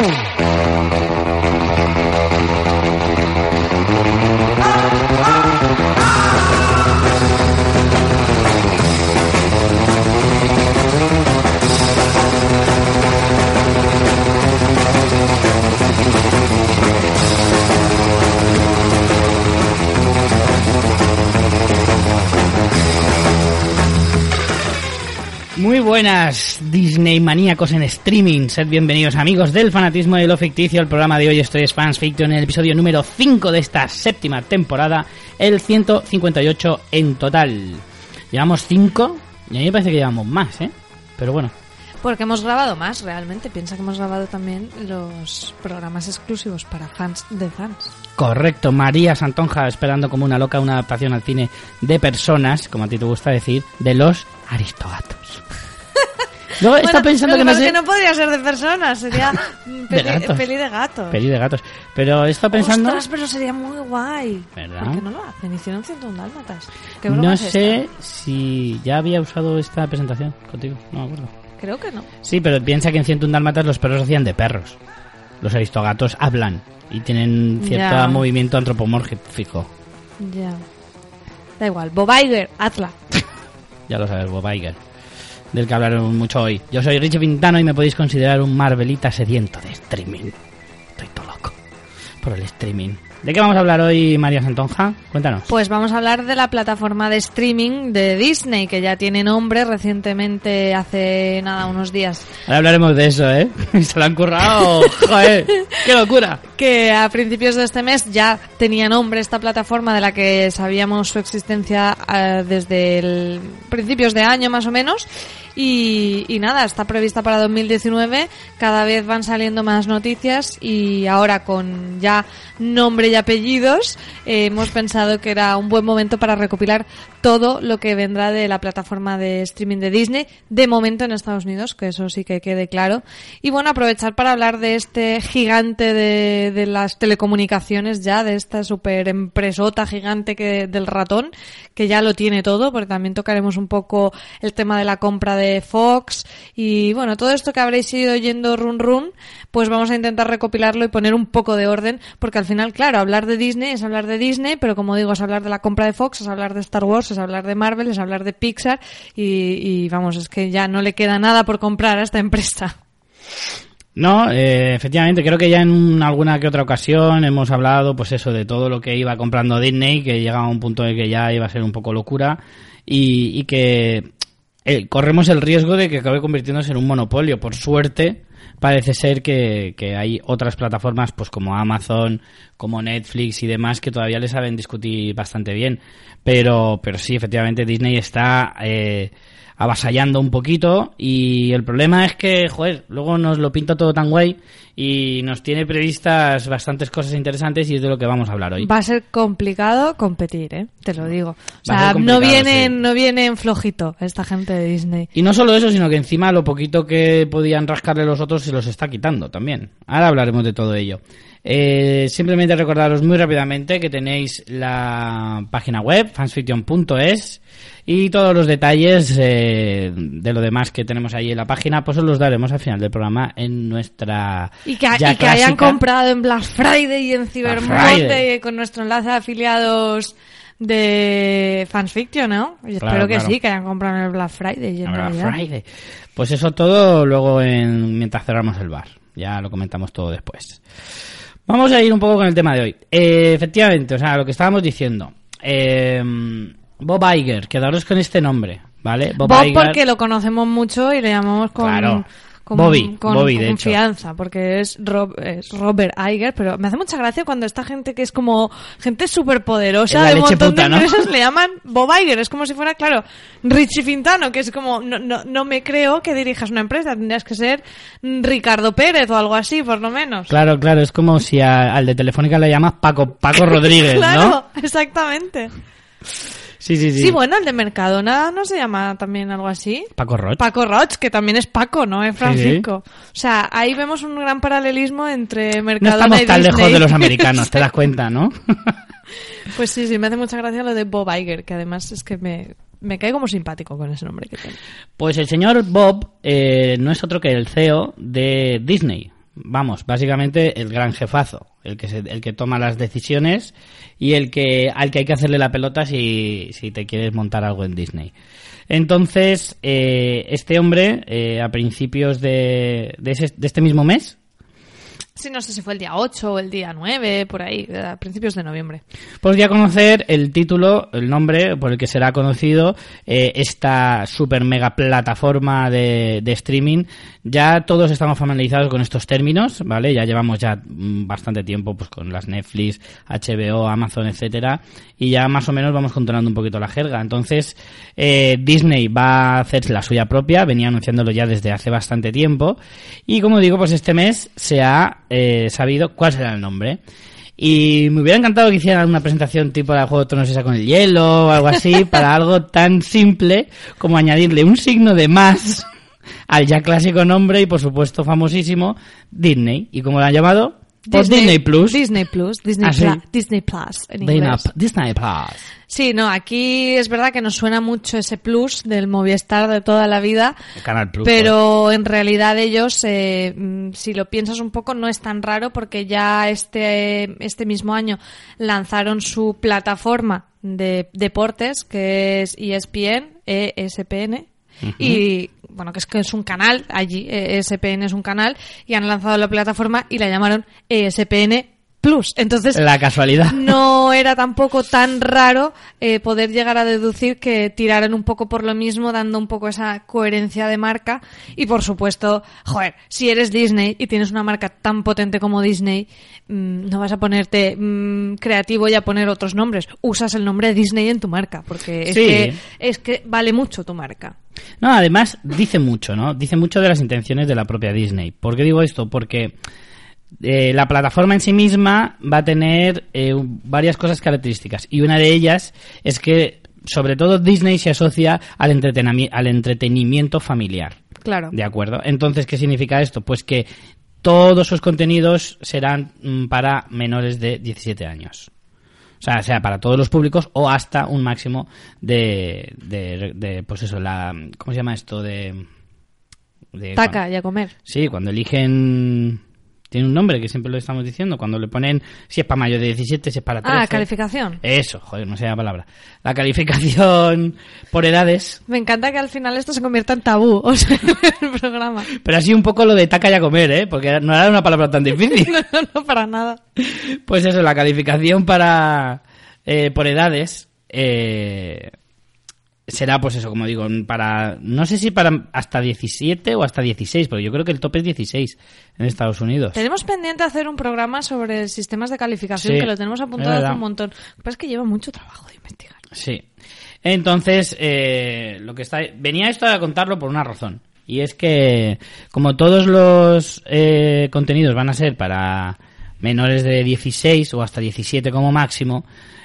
Boom. Muy buenas, Disney maníacos en streaming. Sed bienvenidos, amigos del fanatismo de lo ficticio. El programa de hoy estoy es Fans Fiction en el episodio número 5 de esta séptima temporada, el 158 en total. Llevamos 5 y a mí me parece que llevamos más, ¿eh? Pero bueno, Porque hemos grabado más, realmente. Piensa que hemos grabado también los programas exclusivos para fans de fans. correcto. María Santonja esperando como una loca una adaptación al cine de personas, como a ti te gusta decir, de los aristogatos. Está Bueno, pensando lo que no sé... que no podría ser de personas, sería mm, De peli, gatos. peli de gatos. Peli de gatos. Pero está pensando... Ostras, pero sería muy guay. ¿Verdad? ¿Por qué no lo hacen? Hicieron 101 dálmatas. ¿Qué No es sé esta? si ya había usado esta presentación contigo, no me acuerdo. Creo que no. Sí, pero piensa que en 101 Dálmatas los perros hacían de perros. Los aristogatos hablan y tienen cierto Ya. movimiento antropomórfico. Ya. Da igual. Bob Iger, hazla. Ya lo sabes, Bob Iger, del que hablaron mucho hoy. Yo soy Richie Pintano y me podéis considerar un Marvelita sediento de streaming. Estoy todo loco por el streaming. ¿De qué vamos a hablar hoy, María Santonja? Cuéntanos. Pues vamos a hablar de la plataforma de streaming de Disney, que ya tiene nombre recientemente, hace nada, unos días. Ahora hablaremos de eso, ¿eh? Se lo han currado. ¡Joder! ¡Qué locura! que a principios de este mes ya tenía nombre esta plataforma de la que sabíamos su existencia eh, desde el principios de año más o menos y, nada, está prevista para 2019, cada vez van saliendo más noticias y ahora con ya nombre y apellidos eh, hemos pensado que era un buen momento para recopilar todo lo que vendrá de la plataforma de streaming de Disney, de momento en Estados Unidos, que eso sí que quede claro. Y bueno, aprovechar para hablar de este gigante de, de las telecomunicaciones ya, de esta super empresota gigante que, del ratón, que ya lo tiene todo, porque también tocaremos un poco el tema de la compra de Fox y bueno, todo esto que habréis ido oyendo run run, pues vamos a intentar recopilarlo y poner un poco de orden, porque al final, claro, hablar de Disney es hablar de Disney, pero como digo, es hablar de la compra de Fox, es hablar de Star Wars, es hablar de Marvel, es hablar de Pixar y, vamos, es que ya no le queda nada por comprar a esta empresa. No, eh, efectivamente, creo que ya en alguna que otra ocasión hemos hablado, pues eso, de todo lo que iba comprando Disney, que llegaba a un punto de que ya iba a ser un poco locura y que eh, corremos el riesgo de que acabe convirtiéndose en un monopolio. Por suerte, parece ser que, que hay otras plataformas, pues como Amazon, como Netflix y demás, que todavía le saben discutir bastante bien. Pero, pero sí, efectivamente, Disney está eh, avasallando un poquito y el problema es que, joder, luego nos lo pinta todo tan guay y nos tiene previstas bastantes cosas interesantes y es de lo que vamos a hablar hoy. Va a ser complicado competir, ¿eh? Te lo digo. O sea, no vienen, sí. no vienen flojito esta gente de Disney. Y no solo eso, sino que encima lo poquito que podían rascarle los otros se los está quitando también. Ahora hablaremos de todo ello. Eh, simplemente recordaros muy rápidamente que tenéis la página web, fansfiction.es, y todos los detalles eh, de lo demás que tenemos ahí en la página, pues os los daremos al final del programa en nuestra. Y que, ya y que hayan comprado en Black Friday y en Cyber. Monday con nuestro enlace de afiliados de Fansfiction, ¿no? Claro, espero que claro. sí, que hayan comprado en el Black Friday y en Black. Friday. Pues eso todo luego en, mientras cerramos el bar. Ya lo comentamos todo después. Vamos a ir un poco con el tema de hoy. Eh, efectivamente, o sea, lo que estábamos diciendo. Eh, Bob Iger, quedaros con este nombre, ¿vale? Bob Iger. porque lo conocemos mucho y le llamamos con, Claro. con, Bobby, con Bobby, de hecho. confianza, porque es, Rob- es Robert Iger, pero me hace mucha gracia cuando esta gente que es como gente súper poderosa de un montón puta, de ¿no? empresas le llaman Bob Iger, es como si fuera, claro, Richie Fintano, que es como, no, no, no me creo que dirijas una empresa, tendrías que ser Ricardo Pérez o algo así, por lo menos. Claro, claro, es como si a- al de Telefónica le llamas Paco, Paco Rodríguez, claro, ¿no? exactamente. Sí, sí, sí. Sí. bueno, el de Mercadona no se llama también algo así. Paco Roch. Paco Roch, que también es Paco, ¿no? Es Francisco. O sea, ahí vemos un gran paralelismo entre no Mercadona estamos y tan Disney. lejos de los americanos, te das cuenta, ¿no? Pues sí, sí, me hace mucha gracia lo de Bob Iger, que además es que me, me cae como simpático con ese nombre que tiene. Pues el señor Bob eh, no es otro que el CEO de Disney. Vamos, básicamente el gran jefazo, el que, se- el que toma las decisiones y el que al que hay que hacerle la pelota si, si te quieres montar algo en Disney. Entonces, eh, este hombre, eh, a principios de, de, ese- de este mismo mes, Sí, no sé si fue el día 8 o el día 9, por ahí, a principios de noviembre. Pues ya conocer el título, el nombre por el que será conocido eh, esta super mega plataforma de, de streaming. Ya todos estamos familiarizados con estos términos, ¿vale? Ya llevamos ya mm, bastante tiempo pues con las Netflix, HBO, Amazon, etcétera, y ya más o menos vamos controlando un poquito la jerga. Entonces, eh, Disney va a hacer la suya propia, venía anunciándolo ya desde hace bastante tiempo, y como digo, pues este mes se ha eh, sabido cuál será el nombre. Y me hubiera encantado que hicieran una presentación tipo la Juego de Tronos esa con el hielo o algo así, para algo tan simple como añadirle un signo de más al ya clásico nombre y por supuesto famosísimo Disney. ¿Y como lo han llamado? Pues Disney, Plus. Disney Plus. Disney, Ah. Pla- Disney Plus, en Disney, inglés. Disney Plus. Sí, no, aquí es verdad que nos suena mucho ese plus del Movistar de toda la vida. El Canal Plus. Pero en realidad ellos, eh, mm, si lo piensas un poco, no es tan raro porque ya este, este mismo año lanzaron su plataforma de deportes, que es ESPN, ESPN, y bueno, que es que es un canal allí, ESPN es un canal, y han lanzado la plataforma y la llamaron ESPN Plus. Entonces, La casualidad. no era tampoco tan raro eh, poder llegar a deducir que tiraran un poco por lo mismo, dando un poco esa coherencia de marca. Y por supuesto, joder, si eres Disney y tienes una marca tan potente como Disney, mm, no vas a ponerte mm, creativo y a poner otros nombres. Usas el nombre Disney en tu marca, porque es, Sí. que, es que vale mucho tu marca. No, además dice mucho, ¿no? Dice mucho de las intenciones de la propia Disney. ¿Por qué digo esto? Porque eh, la plataforma en sí misma va a tener eh, varias cosas características y una de ellas es que sobre todo Disney se asocia al, entretenami- al entretenimiento familiar. Claro. ¿De acuerdo? Entonces, ¿qué significa esto? Pues que todos sus contenidos serán mm, para menores de 17 años. O sea, sea para todos los públicos o hasta un máximo de, de, de, pues eso, la, ¿cómo se llama esto? De, de Taca y a comer. Sí, cuando eligen, tiene un nombre que siempre lo estamos diciendo, cuando le ponen si es para mayo de 17, si es para 13. Ah, calificación. Eso, joder, no sé la palabra. La calificación por edades, Me encanta que al final esto se convierta en tabú, o sea, el programa. pero así un poco lo de taca y a comer, ¿eh? Porque no era una palabra tan difícil. No, no, no, para nada. Pues eso, la calificación para eh, por edades eh, será, pues eso, como digo, para no sé si para hasta 17 o hasta 16, pero yo creo que el tope es 16 en Estados Unidos. Tenemos pendiente hacer un programa sobre sistemas de calificación Sí, que lo tenemos apuntado hace un montón. Lo que pasa es que lleva mucho trabajo de investigar. Sí. Entonces, eh, lo que está venía esto a contarlo por una razón. Y es que, como todos los eh, contenidos van a ser para menores de 16 o hasta 17 como máximo,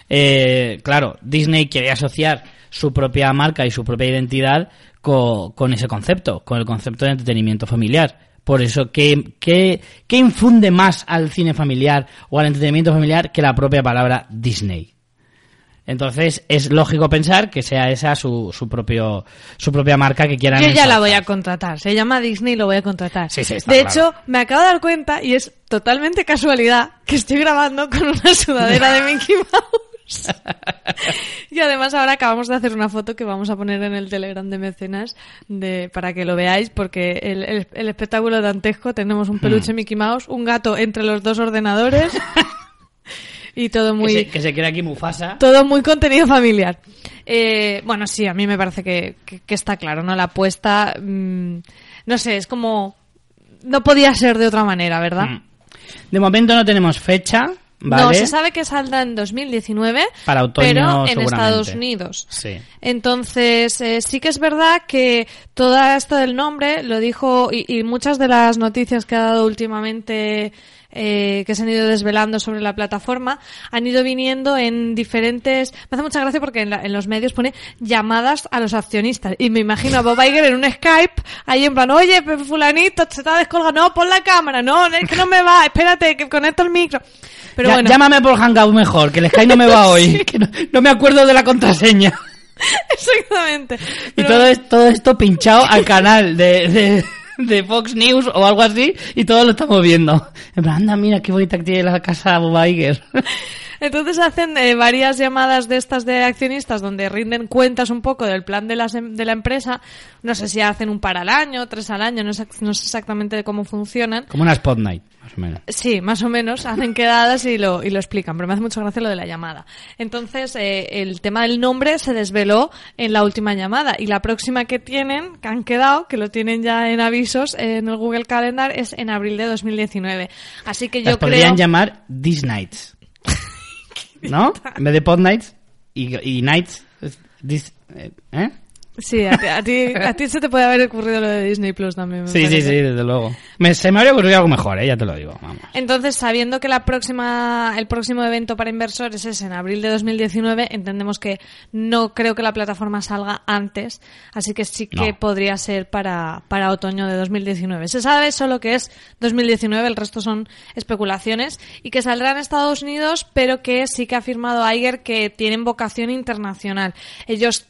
eh, claro, Disney quiere asociar su propia marca y su propia identidad co- con ese concepto, con el concepto de entretenimiento familiar. Por eso, ¿qué, qué, qué infunde más al cine familiar o al entretenimiento familiar que la propia palabra Disney? Entonces es lógico pensar que sea esa su, su propio su propia marca que quieran Yo ya la voy a contratar. Se llama Disney y lo voy a contratar. Sí, sí, está de claro. hecho, me acabo de dar cuenta, y es totalmente casualidad, que estoy grabando con una sudadera de Mickey Mouse. Y además ahora acabamos de hacer una foto que vamos a poner en el Telegram de Mecenas de, para que lo veáis, porque el, el- el espectáculo dantesco, tenemos un peluche Hmm. Mickey Mouse, un gato entre los dos ordenadores y todo muy... que, se, que se quede aquí Mufasa. Todo muy contenido familiar. Eh, bueno, sí, a mí me parece que, que- que está claro, ¿no? La apuesta, mm, no sé, es como no podía ser de otra manera, ¿verdad? Mm. De momento no tenemos fecha, ¿vale? No, se sabe que saldrá en 2019, Para otoño, pero en. Estados Unidos. Sí. Entonces, eh, sí que es verdad que todo esto del nombre lo dijo y, y muchas de las noticias que ha dado últimamente eh, que se han ido desvelando sobre la plataforma han ido viniendo en diferentes... Me hace mucha gracia porque en, la- en los medios pone llamadas a los accionistas y me imagino a Bob Iger en un Skype ahí en plan, oye, fulanito, se te ha descolgado, no, pon la cámara, no, es que no me va, espérate, que conecto el micro. Pero Ya- bueno. Llámame por Hangout mejor, que el Skype no me va hoy, que no, no me acuerdo de la contraseña. Exactamente. Y todo, es- todo esto pinchado al canal de, de, de Fox News o algo así y todos lo estamos viendo. En plan, anda, mira qué bonita que tiene la casa Bob Iger. Entonces hacen eh, varias llamadas de estas de accionistas donde rinden cuentas un poco del plan de, las em- de la empresa. No sé si hacen un par al año, tres al año, no sé, no sé exactamente cómo funcionan. Como una Spot Night, más o menos. Sí, más o menos, hacen quedadas y lo, y lo explican, pero me hace mucha gracia lo de la llamada. Entonces, eh, el tema del nombre se desveló en la última llamada y la próxima que tienen, que han quedado, que lo tienen ya en avisos en el Google Calendar, es en abril de 2019. Así que yo Las podrían creo... llamar These Nights. ¿No? En vez de Pod Nights y, y Nights. this- eh, ¿Eh? Sí, a ti, a, ti, a ti se te puede haber ocurrido lo de Disney Plus también. Sí, sí, sí, desde luego. Me- se me habría ocurrido algo mejor, ¿eh? ya te lo digo. Vamos. Entonces, sabiendo que la próxima, el próximo evento para inversores es en abril de 2019, entendemos que no creo que la plataforma salga antes, así que sí que No. podría ser para, para otoño de 2019. Se sabe solo que es 2019, el resto son especulaciones, y que saldrá en Estados Unidos, pero que sí que ha afirmado Iger que tienen vocación internacional. Ellos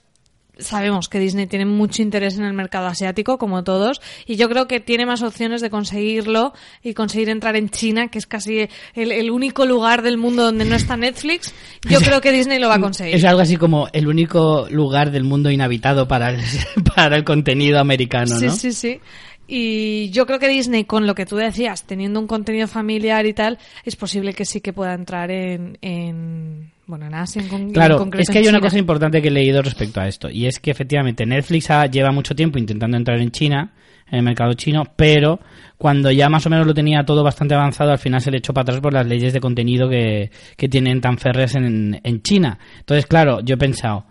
Sabemos que Disney tiene mucho interés en el mercado asiático, como todos, y yo creo que tiene más opciones de conseguirlo y conseguir entrar en China, que es casi el, el único lugar del mundo donde no está Netflix. Yo creo que Disney lo va a conseguir. Es algo así como el único lugar del mundo inhabitado para el, para el contenido americano, Sí, ¿no? sí, sí. Y yo creo que Disney, con lo que tú decías, teniendo un contenido familiar y tal, es posible que sí que pueda entrar en, en bueno, en Asia en, con- en Claro, concreto es que hay una cosa importante que he leído respecto a esto, y es que efectivamente Netflix lleva mucho tiempo intentando entrar en China, en el mercado chino, pero cuando ya más o menos lo tenía todo bastante avanzado, al final se le echó para atrás por las leyes de contenido que, que tienen tan férreas en, en China. Entonces, claro, yo he pensado,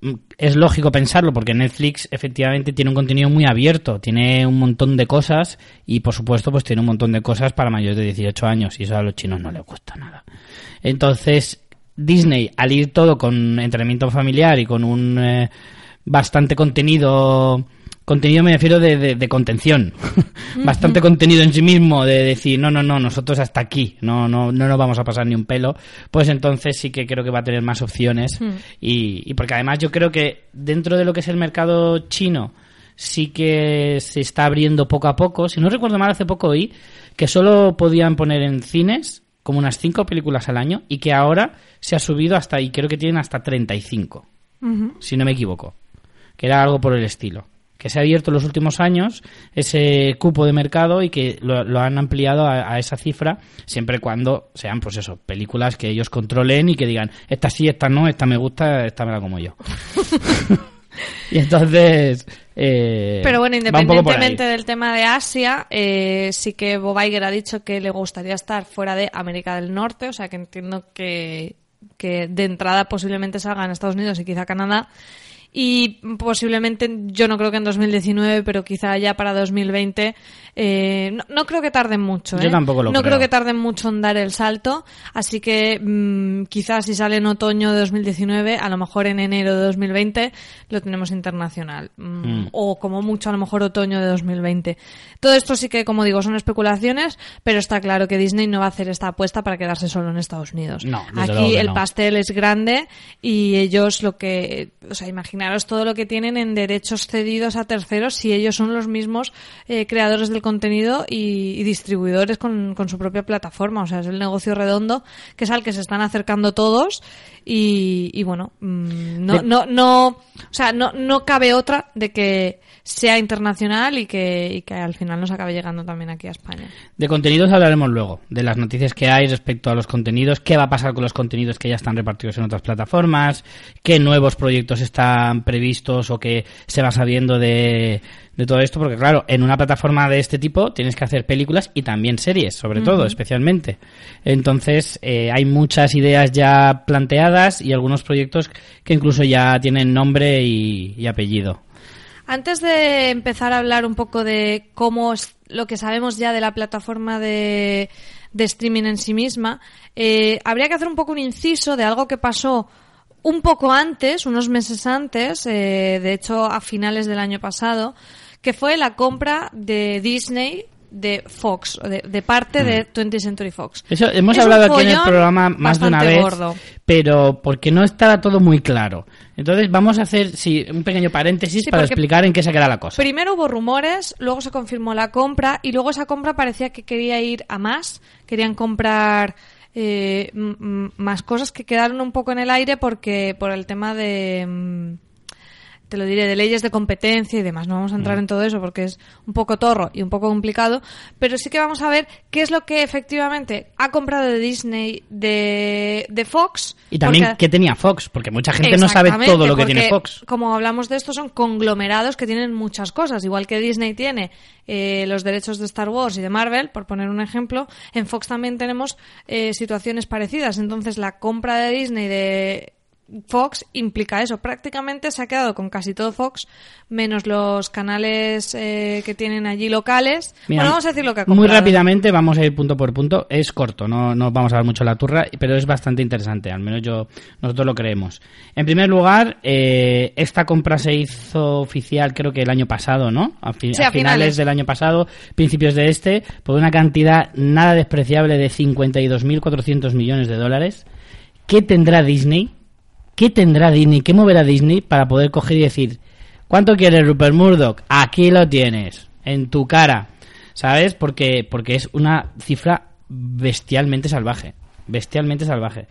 mm, es lógico pensarlo porque Netflix efectivamente tiene un contenido muy abierto, tiene un montón de cosas y por supuesto pues tiene un montón de cosas para mayores de 18 años y eso a los chinos no les gusta nada. Entonces Disney al ir todo con entrenamiento familiar y con un eh, bastante contenido contenido me refiero de, de- de contención. Bastante contenido en sí mismo de decir no no no nosotros hasta aquí no no no nos vamos a pasar ni un pelo pues entonces sí que creo que va a tener más opciones. Y, y porque además yo creo que dentro de lo que es el mercado chino sí que se está abriendo poco a poco. Si no recuerdo mal hace poco oí que solo podían poner en cines como unas cinco películas al año y que ahora se ha subido hasta y creo que tienen hasta 35 si no me equivoco que era algo por el estilo. Que se ha abierto en los últimos años ese cupo de mercado y que lo, lo han ampliado a, a esa cifra, siempre y cuando sean, pues eso, películas que ellos controlen y que digan, esta sí, esta no, esta me gusta, esta me la como yo. y entonces. Eh, Pero bueno, independientemente del tema de Asia, eh, sí que Bob Iger ha dicho que le gustaría estar fuera de América del Norte, o sea que entiendo que, que de entrada posiblemente salga en Estados Unidos y quizá Canadá. Y posiblemente, yo no creo que en 2019, pero quizá ya para 2020, eh, no, no creo que tarden mucho. Yo ¿eh? tampoco lo No creo. creo que tarden mucho en dar el salto, así que mm, quizás si sale en otoño de 2019, a lo mejor en enero de 2020 lo tenemos internacional. Mm, Mm. O como mucho a lo mejor otoño de 2020. Todo esto sí que, como digo, son especulaciones, pero está claro que Disney no va a hacer esta apuesta para quedarse solo en Estados Unidos. No, Aquí el no. pastel es grande y ellos lo que, o sea, imaginaros todo lo que tienen en derechos cedidos a terceros si ellos son los mismos eh, creadores del contenido y, y distribuidores con, con su propia plataforma. O sea, es el negocio redondo que es al que se están acercando todos y, y bueno, mm, no, no, no, o sea, no, no cabe otra de que sea internacional y que, y que al final nos acabe llegando también aquí a España. De contenidos hablaremos luego, de las noticias que hay respecto a los contenidos, qué va a pasar con los contenidos que ya están repartidos en otras plataformas, qué nuevos proyectos está estaban previstos o que se va sabiendo de, de todo esto, porque claro, en una plataforma de este tipo tienes que hacer películas y también series, sobre todo, especialmente. Entonces, eh, hay muchas ideas ya planteadas y algunos proyectos que incluso ya tienen nombre y, y apellido. Antes de empezar a hablar un poco de cómo es lo que sabemos ya de la plataforma de, de streaming en sí misma, eh, habría que hacer un poco un inciso de algo que pasó un poco antes, unos meses antes, eh, de hecho a finales del año pasado, que fue la compra de Disney de Fox, de, de parte de 20th Century Fox. Eso hemos Es hablado aquí en el programa más de una vez, gordo. pero porque no estaba todo muy claro. Entonces vamos a hacer sí, un pequeño paréntesis Sí, para explicar en qué se queda la cosa. Primero hubo rumores, luego se confirmó la compra y luego esa compra parecía que quería ir a más. Querían comprar eh, más cosas que quedaron un poco en el aire porque por el tema de mm, te lo diré de leyes de competencia y demás. No vamos a Mm. entrar en todo eso porque es un poco torro y un poco complicado, pero sí que vamos a ver qué es lo que efectivamente ha comprado de Disney de, de Fox. Y también porque- qué tenía Fox, porque mucha gente no sabe todo lo que tiene Fox. Como hablamos de esto, son conglomerados que tienen muchas cosas. Igual que Disney tiene eh, los derechos de Star Wars y de Marvel, por poner un ejemplo, en Fox también tenemos eh, situaciones parecidas. Entonces, la compra de Disney de Fox implica eso. Prácticamente se ha quedado con casi todo Fox, menos los canales eh, que tienen allí locales. Mira, bueno, vamos a decir lo que ha Muy comprado. rápidamente, vamos a ir punto por punto. Es corto, no, no vamos a dar mucho la turra, pero es bastante interesante, al menos yo nosotros lo creemos. En primer lugar, eh, esta compra se hizo oficial creo que el año pasado, ¿no? A, fi- Sí, a a finales finales. del año pasado, principios de este, por una cantidad nada despreciable de 52.400 millones de dólares. ¿Qué tendrá Disney? ¿Qué tendrá Disney? ¿Qué moverá Disney para poder coger y decir, ¿cuánto quieres Rupert Murdoch? Aquí lo tienes, en tu cara. ¿Sabes? Porque, porque es una cifra bestialmente salvaje. Bestialmente salvaje.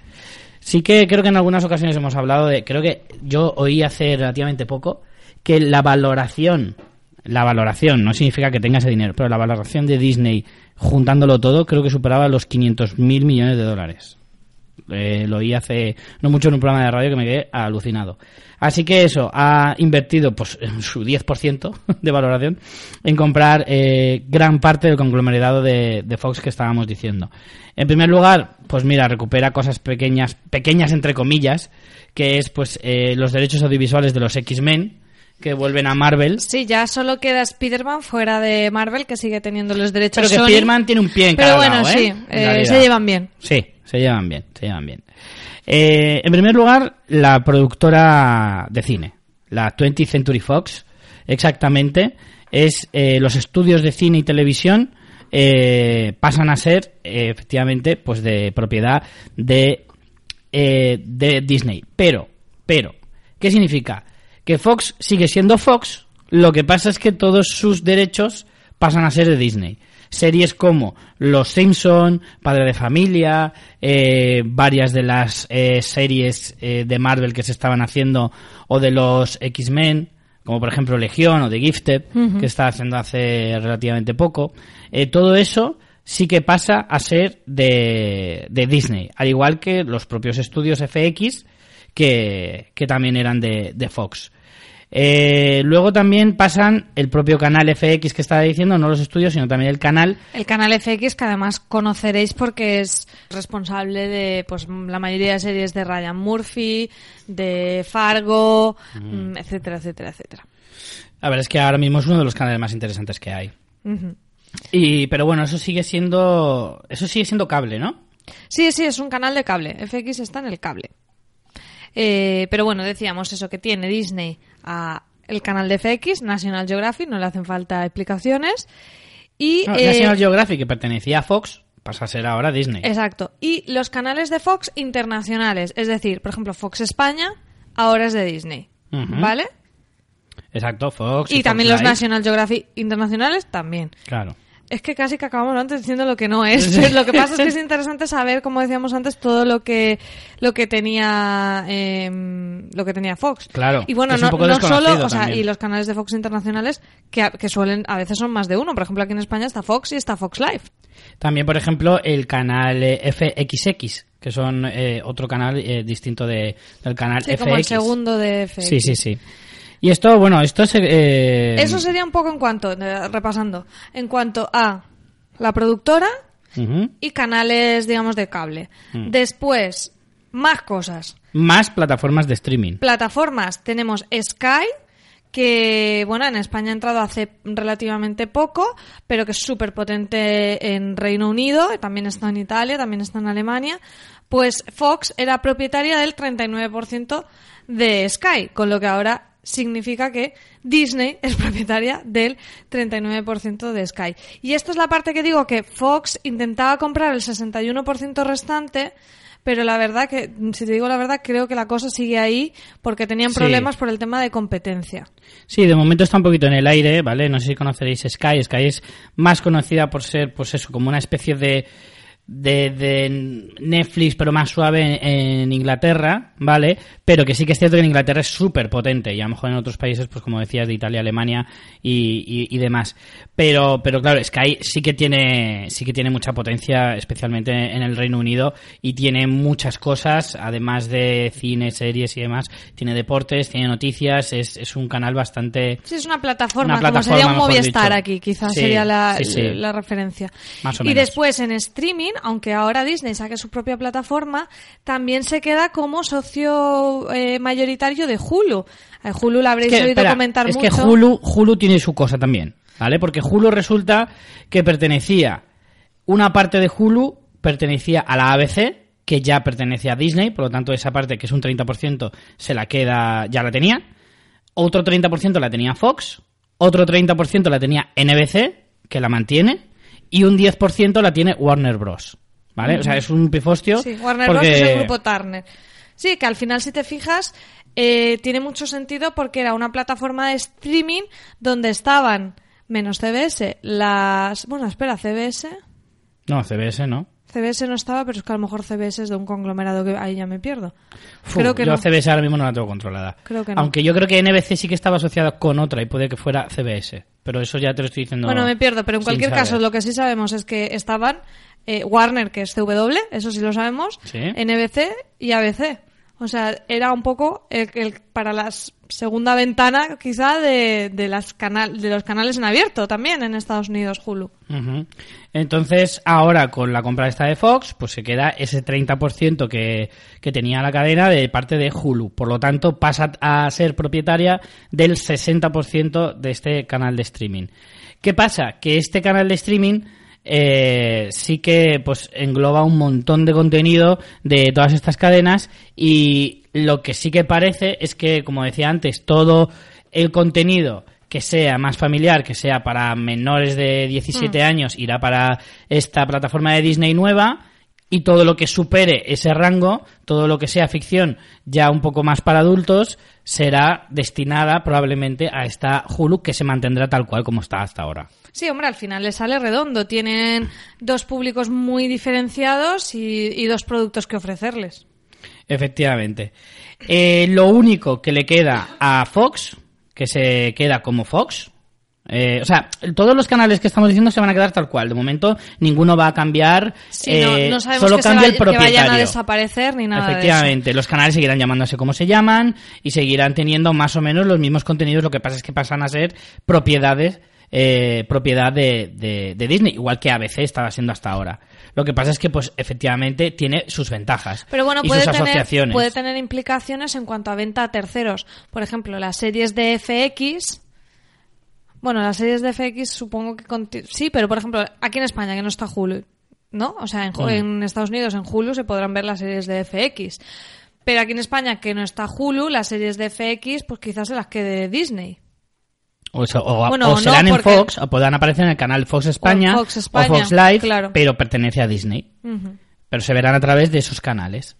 Sí que creo que en algunas ocasiones hemos hablado de, creo que yo oí hace relativamente poco, que la valoración, la valoración, no significa que tenga ese dinero, pero la valoración de Disney, juntándolo todo, creo que superaba los 500 mil millones de dólares. Eh, lo oí hace no mucho en un programa de radio que me quedé alucinado. Así que eso, ha invertido pues su 10% de valoración en comprar eh, gran parte del conglomerado de, de Fox que estábamos diciendo. En primer lugar, pues mira, recupera cosas pequeñas, pequeñas entre comillas, que es pues eh, los derechos audiovisuales de los X-Men, que vuelven a Marvel. Sí, ya solo queda Spider-Man fuera de Marvel, que sigue teniendo los derechos Pero que Sony. Spider-Man tiene un pie en Pero cada bueno, lado, ¿eh? sí, eh, se llevan bien. Sí, se llevan bien, se llevan bien. Eh, en primer lugar, la productora de cine, la 20th Century Fox, exactamente, es eh, los estudios de cine y televisión eh, pasan a ser efectivamente pues de propiedad de de Disney. Pero, pero, ¿qué significa? Que Fox sigue siendo Fox, lo que pasa es que todos sus derechos pasan a ser de Disney. Series como Los Simpson, Padre de Familia, eh, varias de las eh, series eh, de Marvel que se estaban haciendo o de los X-Men, como por ejemplo Legión o The Gifted, que está haciendo hace relativamente poco. Eh, todo eso sí que pasa a ser de, de Disney, al igual que los propios estudios FX que, que también eran de, de Fox. Eh, luego también pasan el propio canal FX que estaba diciendo, no los estudios, sino también el canal. El canal FX, que además conoceréis porque es responsable de pues la mayoría de series de Ryan Murphy, de Fargo, mm, etcétera, etcétera, etcétera. A ver, es que ahora mismo es uno de los canales más interesantes que hay. Y, pero bueno, eso sigue siendo, eso sigue siendo cable, ¿no? Sí, sí, es un canal de cable. FX está en el cable. Eh, pero bueno, decíamos eso, que tiene Disney a el canal de FX, National Geographic, no le hacen falta explicaciones. Y, No, eh, National Geographic, que pertenecía a Fox, pasa a ser ahora Disney. Exacto. Y los canales de Fox internacionales, es decir, por ejemplo, Fox España, ahora es de Disney. ¿Vale? Exacto, Fox. Y, Fox también los. National Geographic internacionales también. Claro. Es que casi que acabamos antes diciendo lo que no es. Lo que pasa es que es interesante saber, como decíamos antes, todo lo que lo que tenía em, lo que tenía Fox. Claro, Y bueno, no, no solo, o sea, y los canales de Fox internacionales que, que suelen a veces son más de uno. Por ejemplo, aquí en España está Fox y está Fox Live. También, por ejemplo, el canal eh, FXX, que que son eh, otro canal eh, distinto de, del canal Sí, FX. como el segundo de FX. Sí, sí, sí. Y esto, bueno, esto es... eh, Eso sería un poco en cuanto, eh, repasando, en cuanto a la productora y canales, digamos, de cable. Mm. Después, más cosas. Más plataformas de streaming. Plataformas, tenemos Sky, que, bueno, en España ha entrado hace relativamente poco, pero que es súper potente en Reino Unido, también está en Italia, también está en Alemania. Pues Fox era propietaria del 39% de Sky, con lo que ahora significa que Disney es propietaria del 39% de Sky. Y esto es la parte que digo que Fox intentaba comprar el 61% restante, pero la verdad que, si te digo la verdad, creo que la cosa sigue ahí porque tenían Sí. problemas por el tema de competencia. Sí, de momento está un poquito en el aire, ¿vale? No sé si conoceréis Sky. Sky es más conocida por ser, pues eso, como una especie de, de, de Netflix, pero más suave en, en Inglaterra, ¿vale? Pero que sí que es cierto que en Inglaterra es súper potente y a lo mejor en otros países, pues como decías, de Italia, Alemania y, y, y demás. Pero, pero claro, Sky sí que tiene, sí que tiene mucha potencia, especialmente en el Reino Unido y tiene muchas cosas, además de cine, series y demás. Tiene deportes, tiene noticias, es, es un canal bastante, Sí, es una plataforma, Una como sería un plataforma, Movistar dicho. aquí, quizás Sí, sería la, sí, sí. la referencia. Más o y después en streaming, aunque ahora Disney saque su propia plataforma, también se queda como socio eh, mayoritario de Hulu. A Hulu la habréis Es que, oído espera, comentar es mucho. que Hulu, Hulu tiene su cosa también, ¿vale? Porque Hulu resulta que pertenecía, una parte de Hulu pertenecía a la ABC, que ya pertenece a Disney, por lo tanto esa parte, que es un 30%, se la queda, ya la tenía. Otro 30% la tenía Fox, otro 30% la tenía NBC, que la mantiene, y un 10% la tiene Warner Bros. ¿Vale? O sea, es un pifostio. Sí, Warner porque... Bros. es el grupo Turner. Sí, que al final, si te fijas, eh, tiene mucho sentido porque era una plataforma de streaming donde estaban, menos CBS, las... Bueno, espera, CBS... No, CBS no. CBS no estaba, pero es que a lo mejor CBS es de un conglomerado que ahí ya me pierdo. Creo que yo no. CBS ahora mismo no la tengo controlada. Creo que no. Aunque yo creo que NBC sí que estaba asociada con otra y puede que fuera CBS. Pero eso ya te lo estoy diciendo. Bueno, me pierdo, pero en cualquier saber. caso lo que sí sabemos es que estaban eh, Warner, que es CW, eso sí lo sabemos, Sí. NBC y ABC. O sea, era un poco el, el- para la segunda ventana quizá de, de, las canal, de los canales en abierto también en Estados Unidos, Hulu. Entonces, ahora con la compra esta de Fox, pues se queda ese 30% que, que tenía la cadena de parte de Hulu. Por lo tanto, pasa a ser propietaria del 60% de este canal de streaming. ¿Qué pasa? Que este canal de streaming eh, sí que pues engloba un montón de contenido de todas estas cadenas y lo que sí que parece es que, como decía antes, todo el contenido que sea más familiar, que sea para menores de 17 años, irá para esta plataforma de Disney nueva. Y todo lo que supere ese rango, todo lo que sea ficción ya un poco más para adultos, será destinada probablemente a esta Hulu que se mantendrá tal cual como está hasta ahora. Sí, hombre, al final le sale redondo. Tienen dos públicos muy diferenciados y, y dos productos que ofrecerles. Efectivamente. Eh, lo único que le queda a Fox, que se queda como Fox, eh, o sea, todos los canales que estamos diciendo se van a quedar tal cual. De momento, ninguno va a cambiar. Sí, no- eh, no, solo que, se cambia el que vayan a propietario. desaparecer ni nada de eso. Efectivamente, los canales seguirán llamándose como se llaman y seguirán teniendo más o menos los mismos contenidos. Lo que pasa es que pasan a ser propiedades, eh, propiedad de, de- de Disney, igual que ABC estaba siendo hasta ahora. Lo que pasa es que, pues, efectivamente, tiene sus ventajas Pero bueno, y puede sus tener, asociaciones. puede tener implicaciones en cuanto a venta a terceros. Por ejemplo, las series de FX. Bueno, las series de FX supongo que. Sí, pero por ejemplo, aquí en España, que no está Hulu. ¿No? O sea, en, Mm. en Estados Unidos, en Hulu, se podrán ver las series de FX. Pero aquí en España, que no está Hulu, las series de FX, pues quizás se las quede Disney. O, eso- o- Bueno, o no, serán en Fox, o podrán aparecer en el canal Fox España, Fox España, o Fox Live, claro. pero pertenece a Disney. Pero se verán a través de esos canales.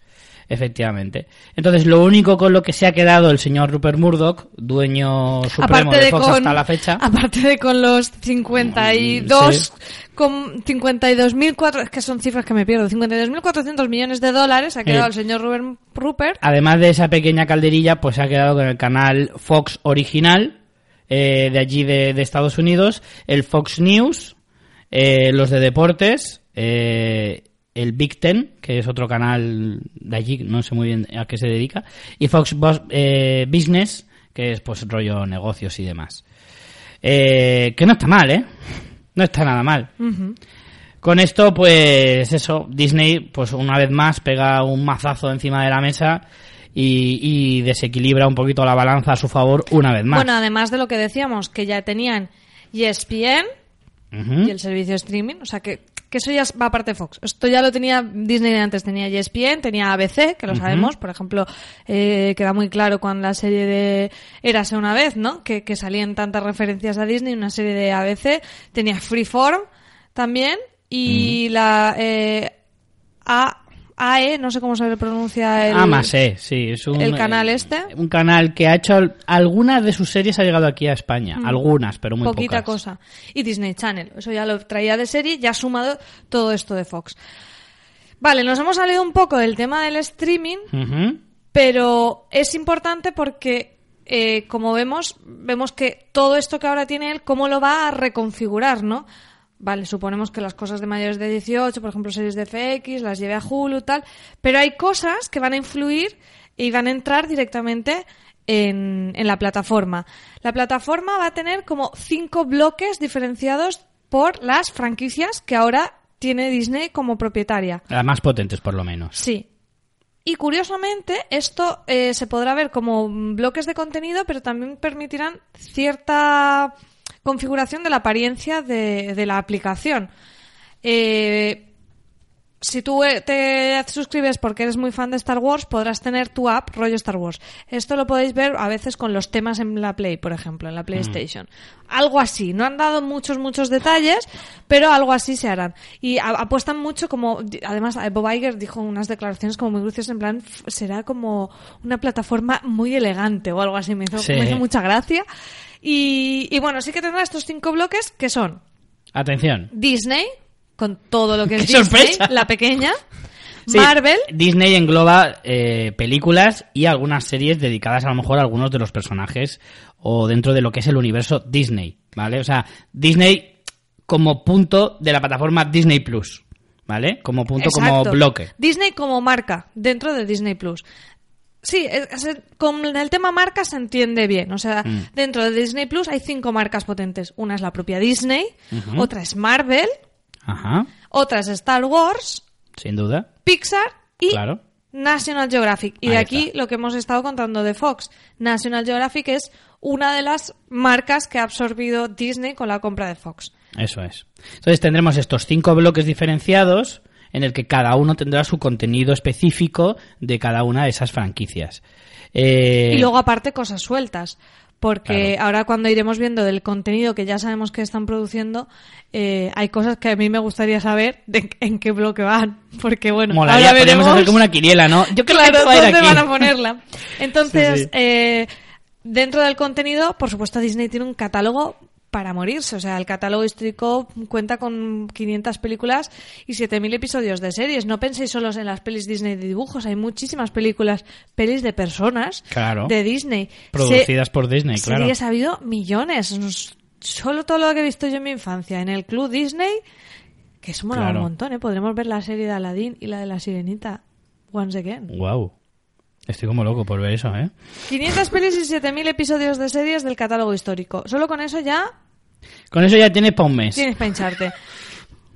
Efectivamente. Entonces, lo único con lo que se ha quedado el señor Rupert Murdoch, dueño supremo de, Fox hasta la fecha, Aparte de con los 52, Mm, con 52.000, es que son cifras que me pierdo, 52.400 millones de dólares ha quedado Eh. el señor Rupert, Rupert. además de esa pequeña calderilla, pues se ha quedado con el canal Fox original, eh, de allí de, de Estados Unidos, el Fox News, eh, los de deportes, eh, el Big Ten, que es otro canal de allí, no sé muy bien a qué se dedica, y Fox Bus- Business, que es pues rollo negocios y demás. Eh, que no está mal, ¿eh? No está nada mal. Con esto, pues eso, Disney, pues una vez más pega un mazazo encima de la mesa y, y desequilibra un poquito la balanza a su favor una vez más. Bueno, además de lo que decíamos, que ya tenían ESPN y el servicio de streaming, o sea que, que eso ya va aparte de Fox. Esto ya lo tenía Disney de antes, tenía ESPN, tenía ABC, que lo sabemos, por ejemplo, eh, queda muy claro con la serie de Érase una vez, ¿no? Que, que salían tantas referencias a Disney, una serie de ABC, tenía Freeform también y la eh, A, AE, no sé cómo se pronuncia el... Ah, más E, sí, es un, el canal eh, este. Un canal que ha hecho al- algunas de sus series ha llegado aquí a España, algunas, pero muy Mm. poquita pocas. cosa. Y Disney Channel, eso ya lo traía de serie, ya ha sumado todo esto de Fox. Vale, nos hemos salido un poco del tema del streaming, pero es importante porque, eh, como vemos, vemos que todo esto que ahora tiene él, cómo lo va a reconfigurar, ¿no? Vale, suponemos que las cosas de mayores de 18, por ejemplo, series de FX, las lleve a Hulu, tal, pero hay cosas que van a influir y van a entrar directamente en, en la plataforma. La plataforma va a tener como cinco bloques diferenciados por las franquicias que ahora tiene Disney como propietaria. Las más potentes, por lo menos. Sí. Y curiosamente, esto eh, se podrá ver como bloques de contenido, pero también permitirán cierta configuración de la apariencia de, de la aplicación. Eh, si tú eh, te suscribes porque eres muy fan de Star Wars, podrás tener tu app rollo Star Wars. Esto lo podéis ver a veces con los temas en la Play, por ejemplo, en la PlayStation. Algo así. No han dado muchos, muchos detalles, pero algo así se harán. Y apuestan mucho como, además Bob Iger dijo unas declaraciones como muy crucias en plan, "F- será como una plataforma muy elegante o algo así. Me hizo, Sí. me hizo mucha gracia. Y, y bueno, sí que tendrá estos cinco bloques que son Atención. Disney, con todo lo que es ¡Qué Disney, sorpresa! la pequeña, Sí, Marvel, Disney engloba eh, películas y algunas series dedicadas a lo mejor a algunos de los personajes o dentro de lo que es el universo Disney, ¿vale? O sea, Disney como punto de la plataforma Disney Plus, ¿vale? Como punto, como bloque. Disney como marca dentro de Disney Plus. Sí, es- es- con el tema marca se entiende bien. O sea, Mm. dentro de Disney Plus hay cinco marcas potentes. Una es la propia Disney, otra es Marvel, Ajá, otra es Star Wars, sin duda. Pixar y Claro. National Geographic. Y Ahí de aquí está. lo que hemos estado contando de Fox. National Geographic es una de las marcas que ha absorbido Disney con la compra de Fox. Eso es. Entonces tendremos estos cinco bloques diferenciados en el que cada uno tendrá su contenido específico de cada una de esas franquicias. Eh, Y luego aparte cosas sueltas. Porque Claro. ahora cuando iremos viendo del contenido que ya sabemos que están produciendo, eh, hay cosas que a mí me gustaría saber de en qué bloque van. Porque bueno, molaría, ahora veremos hacer como una quiniela, ¿no? Yo creo claro, que va dónde aquí. van a ponerla. Entonces, Sí, sí. eh, dentro del contenido, por supuesto, Disney tiene un catálogo para morirse. O sea, el catálogo histórico cuenta con 500 películas y 7.000 episodios de series. No penséis solo en las pelis Disney de dibujos. Hay muchísimas películas, pelis de personas Claro. de Disney. Producidas por Disney, claro. Series ha habido millones. Solo todo lo que he visto yo en mi infancia en el club Disney, que eso mola Claro. un montón, ¿eh? Podremos ver la serie de Aladdin y la de la Sirenita once again. Wow. Estoy como loco por ver eso, ¿eh? 500 pelis y 7.000 episodios de series del catálogo histórico. Solo con eso ya Con eso ya tienes para un mes. tienes para hincharte.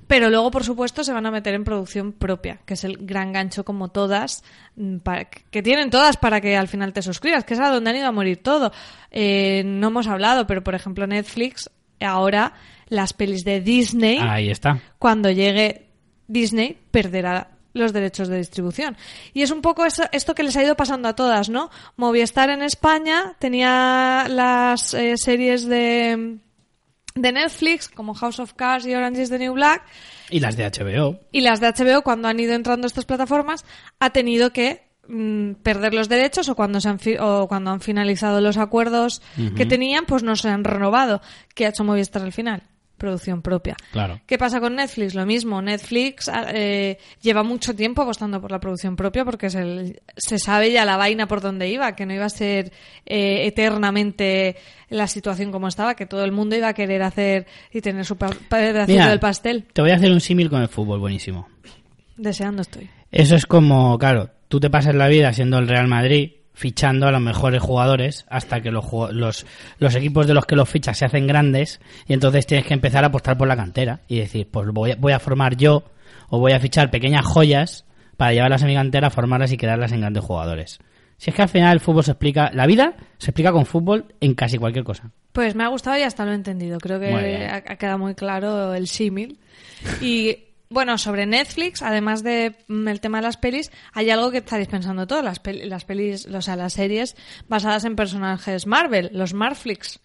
Pero luego, por supuesto, se van a meter en producción propia, que es el gran gancho como todas, mm, para- que tienen todas para que al final te suscribas, que es a donde han ido a morir todo. Eh, no hemos hablado, pero por ejemplo Netflix, ahora las pelis de Disney, Ahí está. cuando llegue Disney, perderá los derechos de distribución. Y es un poco eso- esto que les ha ido pasando a todas, ¿no? Movistar en España tenía las eh, series de, de Netflix, como House of Cards y Orange is the New Black, Y las de HBO. y las de HBO, cuando han ido entrando estas plataformas, ha tenido que mm, perder los derechos o cuando, se han fi- o cuando han finalizado los acuerdos que tenían, pues no se han renovado. ¿Qué ha hecho Movistar al final? Producción propia. Claro. ¿Qué pasa con Netflix? Lo mismo. Netflix eh, lleva mucho tiempo apostando por la producción propia porque se, se sabe ya la vaina por dónde iba, que no iba a ser eh, eternamente la situación como estaba, que todo el mundo iba a querer hacer y tener su pedacito del pastel. Te voy a hacer un símil con el fútbol, buenísimo. Deseando estoy. Eso es como, claro, tú te pasas la vida siendo el Real Madrid fichando a los mejores jugadores hasta que los, los, los equipos de los que los fichas se hacen grandes y entonces tienes que empezar a apostar por la cantera y decir, pues voy a, voy a formar yo o voy a fichar pequeñas joyas para llevarlas a mi cantera, formarlas y quedarlas en grandes jugadores. Si es que al final el fútbol se explica, la vida se explica con fútbol en casi cualquier cosa. Pues me ha gustado y hasta lo he entendido. Creo que ha quedado muy claro el símil. Y bueno, sobre Netflix, además de mm, el tema de las pelis, hay algo que estaréis pensando todos, las, pel- las pelis, o sea, las series basadas en personajes Marvel, los Marflix.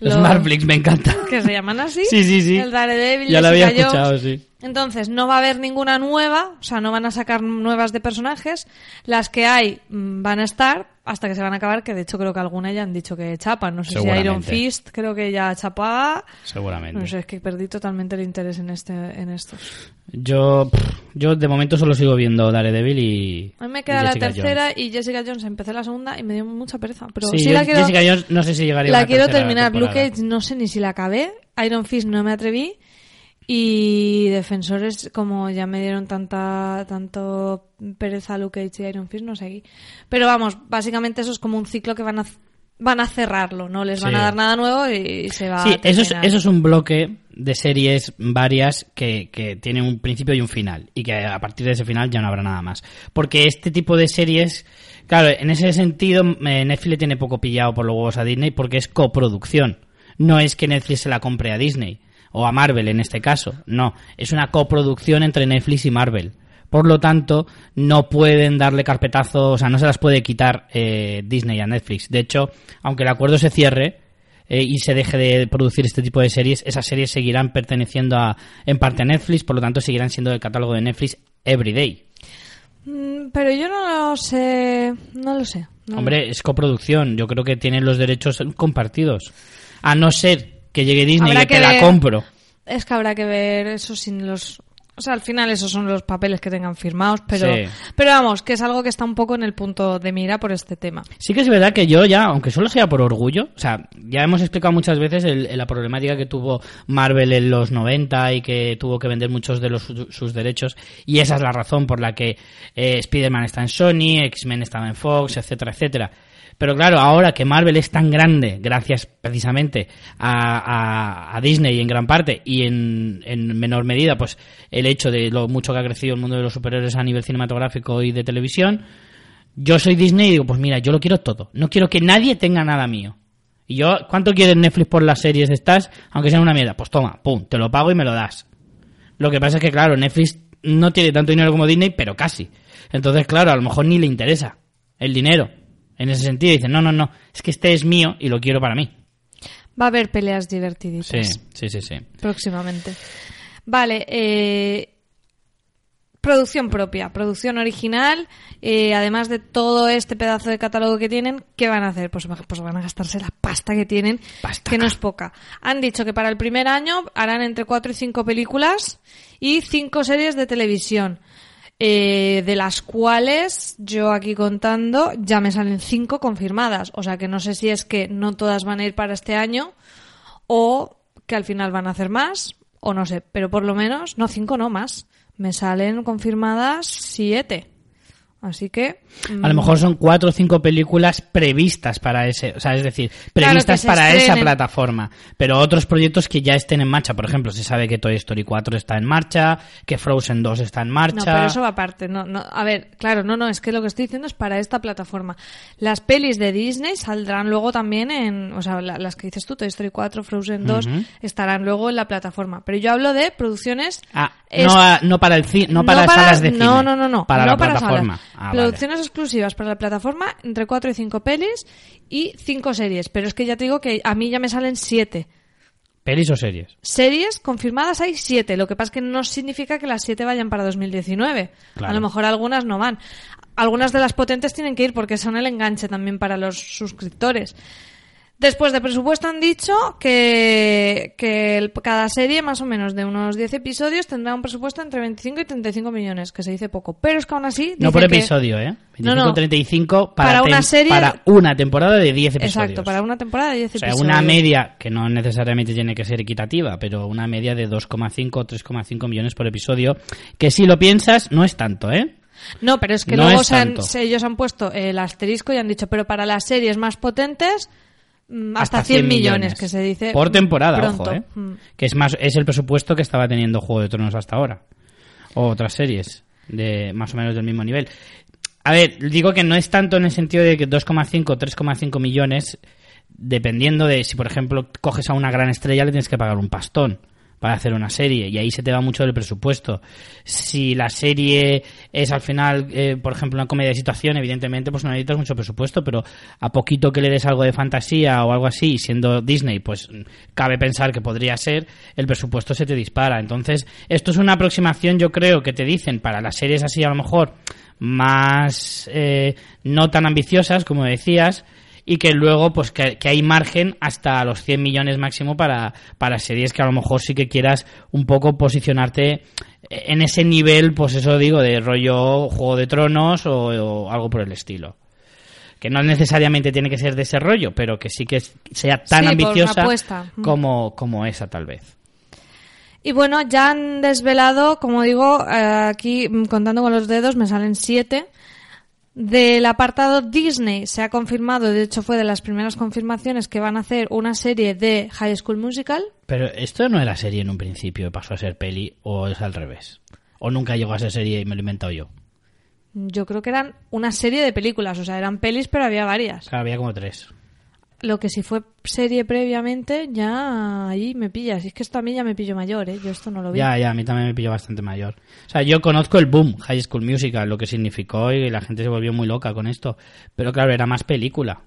Los Lo- Marflix me encanta. Que se llaman así. Sí, sí, sí. El Daredevil, Ya lo había escuchado, sí. Entonces, no va a haber ninguna nueva, o sea, no van a sacar nuevas de personajes. Las que hay mm, van a estar hasta que se van a acabar, que de hecho creo que alguna ya han dicho que chapan. No sé si Iron. Fist creo que ya chapa. Seguramente. No sé, es que perdí totalmente el interés en este en estos. Yo, yo de momento solo sigo viendo Daredevil y. A mí me queda la tercera Jones. y Jessica Jones empecé la segunda y me dio mucha pereza. Pero Sí, sí, yo- la quiero, Jessica Jones no sé si llegaría a la una quiero terminar. Blue. Cage no sé ni si la acabé. Iron Fist no me atreví. Y Defensores, como ya me dieron tanta tanto pereza Luke Cage y Iron Fist, no seguí. Pero vamos, básicamente eso es como un ciclo que van a van a cerrarlo, no les van Sí. a dar nada nuevo y se va Sí, a eso es, eso es un bloque de series varias que, que tiene un principio y un final. Y que a partir de ese final ya no habrá nada más. Porque este tipo de series, claro, en ese sentido, eh, Netflix le tiene poco pillado por los huevos a Disney porque es coproducción. No es que Netflix se la compre a Disney o a Marvel en este caso. No, es una coproducción entre Netflix y Marvel. Por lo tanto, no pueden darle carpetazo, o sea, no se las puede quitar eh, Disney a Netflix. De hecho, aunque el acuerdo se cierre eh, y se deje de producir este tipo de series, esas series seguirán perteneciendo a, en parte a Netflix, por lo tanto, seguirán siendo del catálogo de Netflix everyday. Mm, Pero yo no lo sé, no lo sé. no Hombre, es coproducción, yo creo que tienen los derechos compartidos. A no ser que llegue Disney Habrá y que, la ver- compro. Es que habrá que ver eso sin los... O sea, al final esos son los papeles que tengan firmados, pero, Sí. pero vamos, que es algo que está un poco en el punto de mira por este tema. Sí que es verdad que yo ya, aunque solo sea por orgullo, o sea, ya hemos explicado muchas veces el- la problemática que tuvo Marvel en los 90 y que tuvo que vender muchos de los, su- sus derechos y esa es la razón por la que eh, Spider-Man está en Sony, X-Men estaba en Fox, etcétera, etcétera. Pero claro, ahora que Marvel es tan grande, gracias precisamente a, a- a Disney en gran parte y en, en menor medida, pues el hecho de lo mucho que ha crecido el mundo de los superhéroes a nivel cinematográfico y de televisión, yo soy Disney y digo, pues mira, yo lo quiero todo. No quiero que nadie tenga nada mío. Y yo, ¿cuánto quieres Netflix por las series estas? Aunque sean una mierda. Pues toma, pum, te lo pago y me lo das. Lo que pasa es que, claro, Netflix no tiene tanto dinero como Disney, pero casi. Entonces, claro, a lo mejor ni le interesa el dinero. En ese sentido, dicen, no, no, no, es que este es mío y lo quiero para mí. Va a haber peleas Sí, divertiditas sí, sí, sí. próximamente. Vale, eh, producción propia, producción original, eh, además de todo este pedazo de catálogo que tienen, ¿qué van a hacer? Pues, pues van a gastarse la pasta que tienen, Pastaca. que no es poca. Han dicho que para el primer año harán entre 4 y 5 películas y 5 series de televisión. Eh, de las cuales yo aquí contando ya me salen 5 confirmadas. O sea que no sé si es que no todas van a ir para este año o que al final van a hacer más, o no sé, pero por lo menos, no, cinco no más. Me salen confirmadas siete. Así que. mm, A lo mejor son cuatro o cinco películas previstas para ese, o sea, es decir, previstas para esa plataforma, pero otros proyectos que ya estén en marcha, por ejemplo, se sabe que Toy Story 4 está en marcha, que Frozen 2 está en marcha. No, pero eso va aparte. No, no, a ver, claro, no, no, es que lo que estoy diciendo es para esta plataforma. Las pelis de Disney saldrán luego también en. O sea, la- las que dices tú, Toy Story 4, Frozen 2, Ujú. estarán luego en la plataforma. Pero yo hablo de producciones. Ah, es- no, a- no para el no para salas de cine. No, no, no, no. Para no la para plataforma. Ah, vale. Producciones exclusivas para la plataforma, entre 4 y 5 pelis y 5 series. Pero es que ya te digo que a mí ya me salen 7. ¿Pelis o series? Series confirmadas hay 7. Lo que pasa es que no significa que las 7 vayan para 2019. Claro. A lo mejor algunas no van. Algunas de las potentes tienen que ir porque son el enganche también para los suscriptores. Después de presupuesto han dicho que, que el- cada serie, más o menos de unos 10 episodios, tendrá un presupuesto entre 25 y 35 millones, que se dice poco. Pero es que aún así... No por que- episodio, ¿eh? 25, No, no. 35 para, Para una serie- para una temporada de 10 episodios. Exacto, para una temporada de 10 O sea, episodios. una media, que no necesariamente tiene que ser equitativa, pero una media de 2,5 o 3,5 millones por episodio, que si lo piensas, no es tanto, ¿eh? No, pero es que No luego es se han- se- ellos han puesto el asterisco y han dicho, pero para las series más potentes, mm, hasta, 100, millones, que se dice. Por mm, temporada, pronto. ojo, ¿eh? Mm. Que es más es el presupuesto que estaba teniendo Juego de Tronos hasta ahora. O otras series de más o menos del mismo nivel. A ver, digo que no es tanto en el sentido de que 2,5 o 3,5 millones, dependiendo de si, por ejemplo, coges a una gran estrella, le tienes que pagar un pastón para hacer una serie y ahí se te va mucho del presupuesto. Si la serie es al final, eh, por ejemplo, una comedia de situación, evidentemente pues no necesitas mucho presupuesto, pero a poquito que le des algo de fantasía o algo así, siendo Disney, pues cabe pensar que podría ser, el presupuesto se te dispara. Entonces, esto es una aproximación, yo creo, que te dicen para las series así a lo mejor más eh, no tan ambiciosas, como decías, y que luego pues que, que hay margen hasta los 100 millones máximo para, para series que a lo mejor sí que quieras un poco posicionarte en ese nivel, pues eso digo, de rollo Juego de Tronos o, o algo por el estilo. Que no necesariamente tiene que ser de ese rollo, pero que sí que sea tan Sí, ambiciosa como, como esa tal vez. Y bueno, ya han desvelado, como digo, eh, aquí mm, contando con los dedos me salen siete. Del apartado Disney se ha confirmado, de hecho fue de las primeras confirmaciones, que van a hacer una serie de High School Musical. Pero esto no era serie en un principio pasó a ser peli, o es al revés. O nunca llegó a ser serie y me lo he inventado yo. Yo creo que eran una serie de películas, o sea, eran pelis, pero había varias. Claro, había como tres. Lo que si fue serie previamente, ya ahí me pillas. Es que esto a mí ya me pillo mayor, ¿eh? Yo esto no lo vi. Ya, ya, a mí también me pilló bastante mayor. O sea, yo conozco el boom, High School Musical, lo que significó y la gente se volvió muy loca con esto. Pero claro, era más película.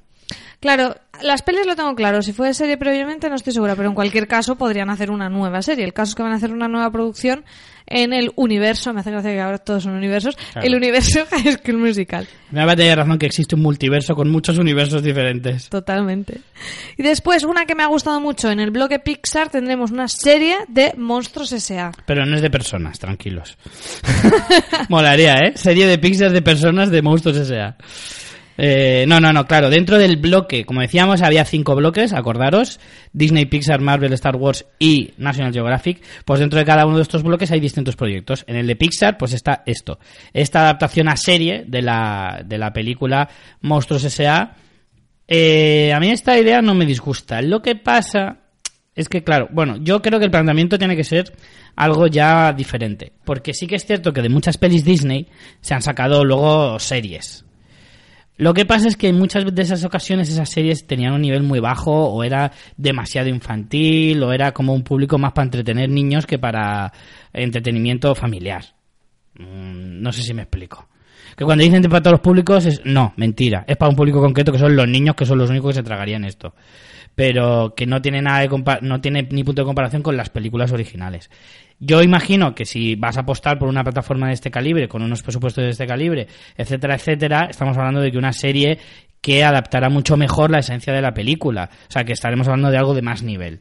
Claro, las pelis lo tengo claro. Si fue serie previamente no estoy segura, pero en cualquier caso podrían hacer una nueva serie. El caso es que van a hacer una nueva producción en el universo, me hace gracia que ahora todos son universos, Claro. el universo High School Musical. Me va a tener razón que existe un multiverso con muchos universos diferentes. Totalmente. Y después, una que me ha gustado mucho, en el bloque Pixar tendremos una serie de Monstruos S.A. Pero no es de personas, tranquilos. Molaría, ¿eh? Serie de Pixar de personas de Monstruos S.A. Eh, no, no, no, claro. Dentro del bloque, como decíamos, había cinco bloques, acordaros. Disney, Pixar, Marvel, Star Wars y National Geographic. Pues dentro de cada uno de estos bloques hay distintos proyectos. En el de Pixar, pues está esto. Esta adaptación a serie de la, de la película Monstruos S.A. Eh, a mí esta idea no me disgusta. Lo que pasa es que, claro, bueno, yo creo que el planteamiento tiene que ser algo ya diferente. Porque sí que es cierto que de muchas pelis Disney se han sacado luego series. Lo que pasa es que en muchas de esas ocasiones esas series tenían un nivel muy bajo o era demasiado infantil o era como un público más para entretener niños que para entretenimiento familiar. Mm, No sé si me explico. Que cuando dicen para todos los públicos es no, mentira. Es para un público concreto que son los niños que son los únicos que se tragarían esto. Pero que no tiene nada de compa- no tiene ni punto de comparación con las películas originales. Yo imagino que si vas a apostar por una plataforma de este calibre, con unos presupuestos de este calibre, etcétera, etcétera, estamos hablando de que una serie que adaptará mucho mejor la esencia de la película. O sea, que estaremos hablando de algo de más nivel.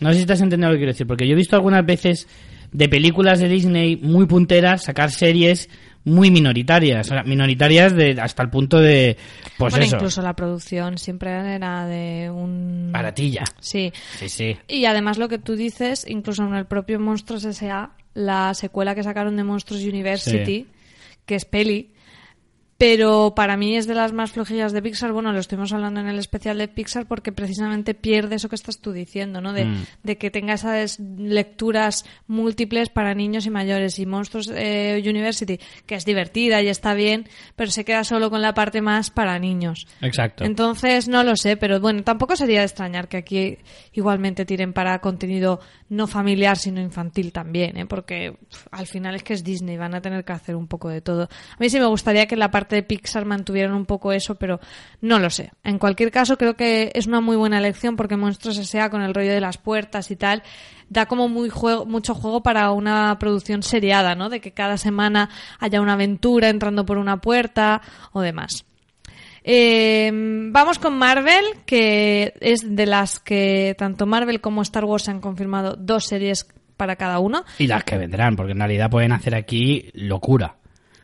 No sé si te has entendido lo que quiero decir, porque yo he visto algunas veces de películas de Disney muy punteras sacar series muy minoritarias, minoritarias de, hasta el punto de, pues bueno, eso, incluso la producción siempre era de un... baratilla. Sí. Sí, sí. Y además lo que tú dices, incluso en el propio Monstruos S.A., la secuela que sacaron de Monstruos University, que es peli, pero para mí es de las más flojillas de Pixar. Bueno, lo estuvimos hablando en el especial de Pixar porque precisamente pierde eso que estás tú diciendo, ¿no? De, Mm. de que tenga esas lecturas múltiples para niños y mayores. Y Monstruos eh, University, que es divertida y está bien, pero se queda solo con la parte más para niños. Exacto. Entonces, no lo sé, pero bueno, tampoco sería de extrañar que aquí igualmente tiren para contenido no familiar, sino infantil también, ¿eh? porque al final es que es Disney, van a tener que hacer un poco de todo. A mí sí me gustaría que la parte de Pixar mantuvieran un poco eso, pero no lo sé. En cualquier caso, creo que es una muy buena elección porque Monstruos S.A. con el rollo de las puertas y tal, da como muy juego, mucho juego para una producción seriada, ¿no? De que cada semana haya una aventura entrando por una puerta o demás. Eh, vamos con Marvel, que es de las que tanto Marvel como Star Wars han confirmado dos series para cada uno. Y las que vendrán, porque en realidad pueden hacer aquí locura.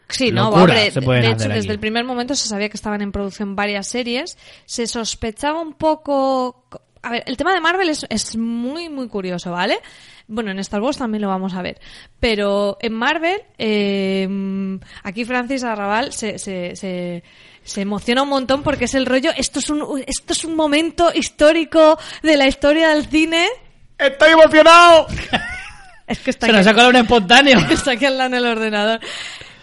Sí, no, Locura hombre, se pueden de hacer hecho, desde el primer momento se sabía que estaban en producción varias series. Se sospechaba un poco. A ver, el tema de Marvel es, es muy, muy curioso, ¿vale? Bueno, en Star Wars también lo vamos a ver. Pero en Marvel, eh, aquí Francis Arrabal se, se, se, se emociona un montón porque es el rollo. Esto es un, esto es un momento histórico de la historia del cine. ¡Estoy emocionado! Es que está Se aquí- nos ha colado un espontáneo. está aquí al lado en el ordenador.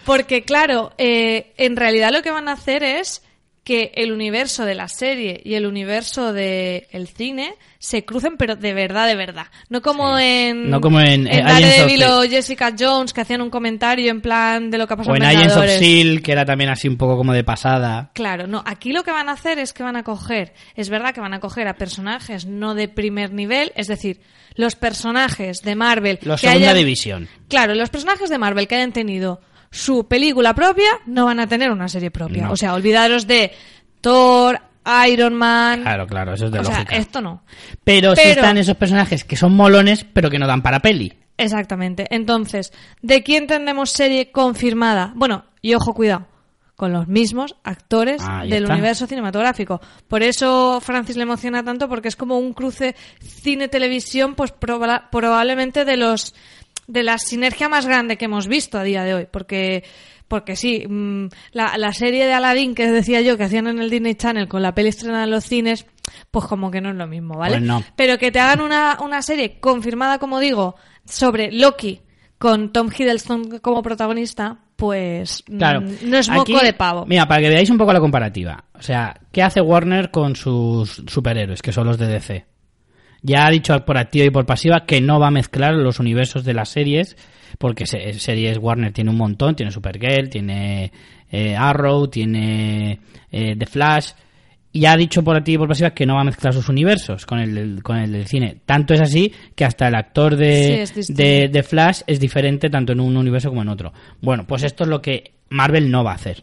Porque, claro, eh, en realidad lo que van a hacer es que el universo de la serie y el universo del cine se crucen, pero de verdad, de verdad. No como Sí. en, No como en, eh, Agents of Daredevil o Jessica Jones, que hacían un comentario en plan de lo que ha pasado O en en Agents of. S.H.I.E.L.D., que era también así un poco como de pasada. Claro, no, aquí lo que van a hacer es que van a coger, es verdad que van a coger a personajes no de primer nivel, es decir, los personajes de Marvel Los que segunda hayan- división. Claro, los personajes de Marvel que hayan tenido su película propia no van a tener una serie propia. No. O sea, olvidaros de Thor, Iron Man. Claro, claro, eso es de o sea, lógica. esto no. Pero, pero- están esos personajes que son molones, pero que no dan para peli. Exactamente. Entonces, ¿de quién tendremos serie confirmada? Bueno, y ojo, cuidado, con los mismos actores Ahí del está. universo cinematográfico. Por eso Francis le emociona tanto, porque es como un cruce cine-televisión, pues proba- probablemente de los de la sinergia más grande que hemos visto a día de hoy. Porque, porque sí, mm, la, la serie de Aladdin que decía yo que hacían en el Disney Channel con la peli estrenada en los cines, pues como que no es lo mismo, ¿vale? Pues no. Pero que te hagan una, una serie confirmada, como digo, sobre Loki con Tom Hiddleston como protagonista, pues mm, Claro. no es moco Aquí, de pavo. Mira, para que veáis un poco la comparativa. O sea, ¿qué hace Warner con sus superhéroes, que son los de DC? Ya ha dicho por activa y por pasiva que no va a mezclar los universos de las series, porque se- series Warner tiene un montón, tiene Supergirl, tiene eh, Arrow, tiene eh, The Flash, y ha dicho por activa y por pasiva que no va a mezclar sus universos con el, con el del cine. Tanto es así que hasta el actor Sí, de, distinto. de, de Flash es diferente tanto en un universo como en otro. Bueno, pues esto es lo que Marvel no va a hacer.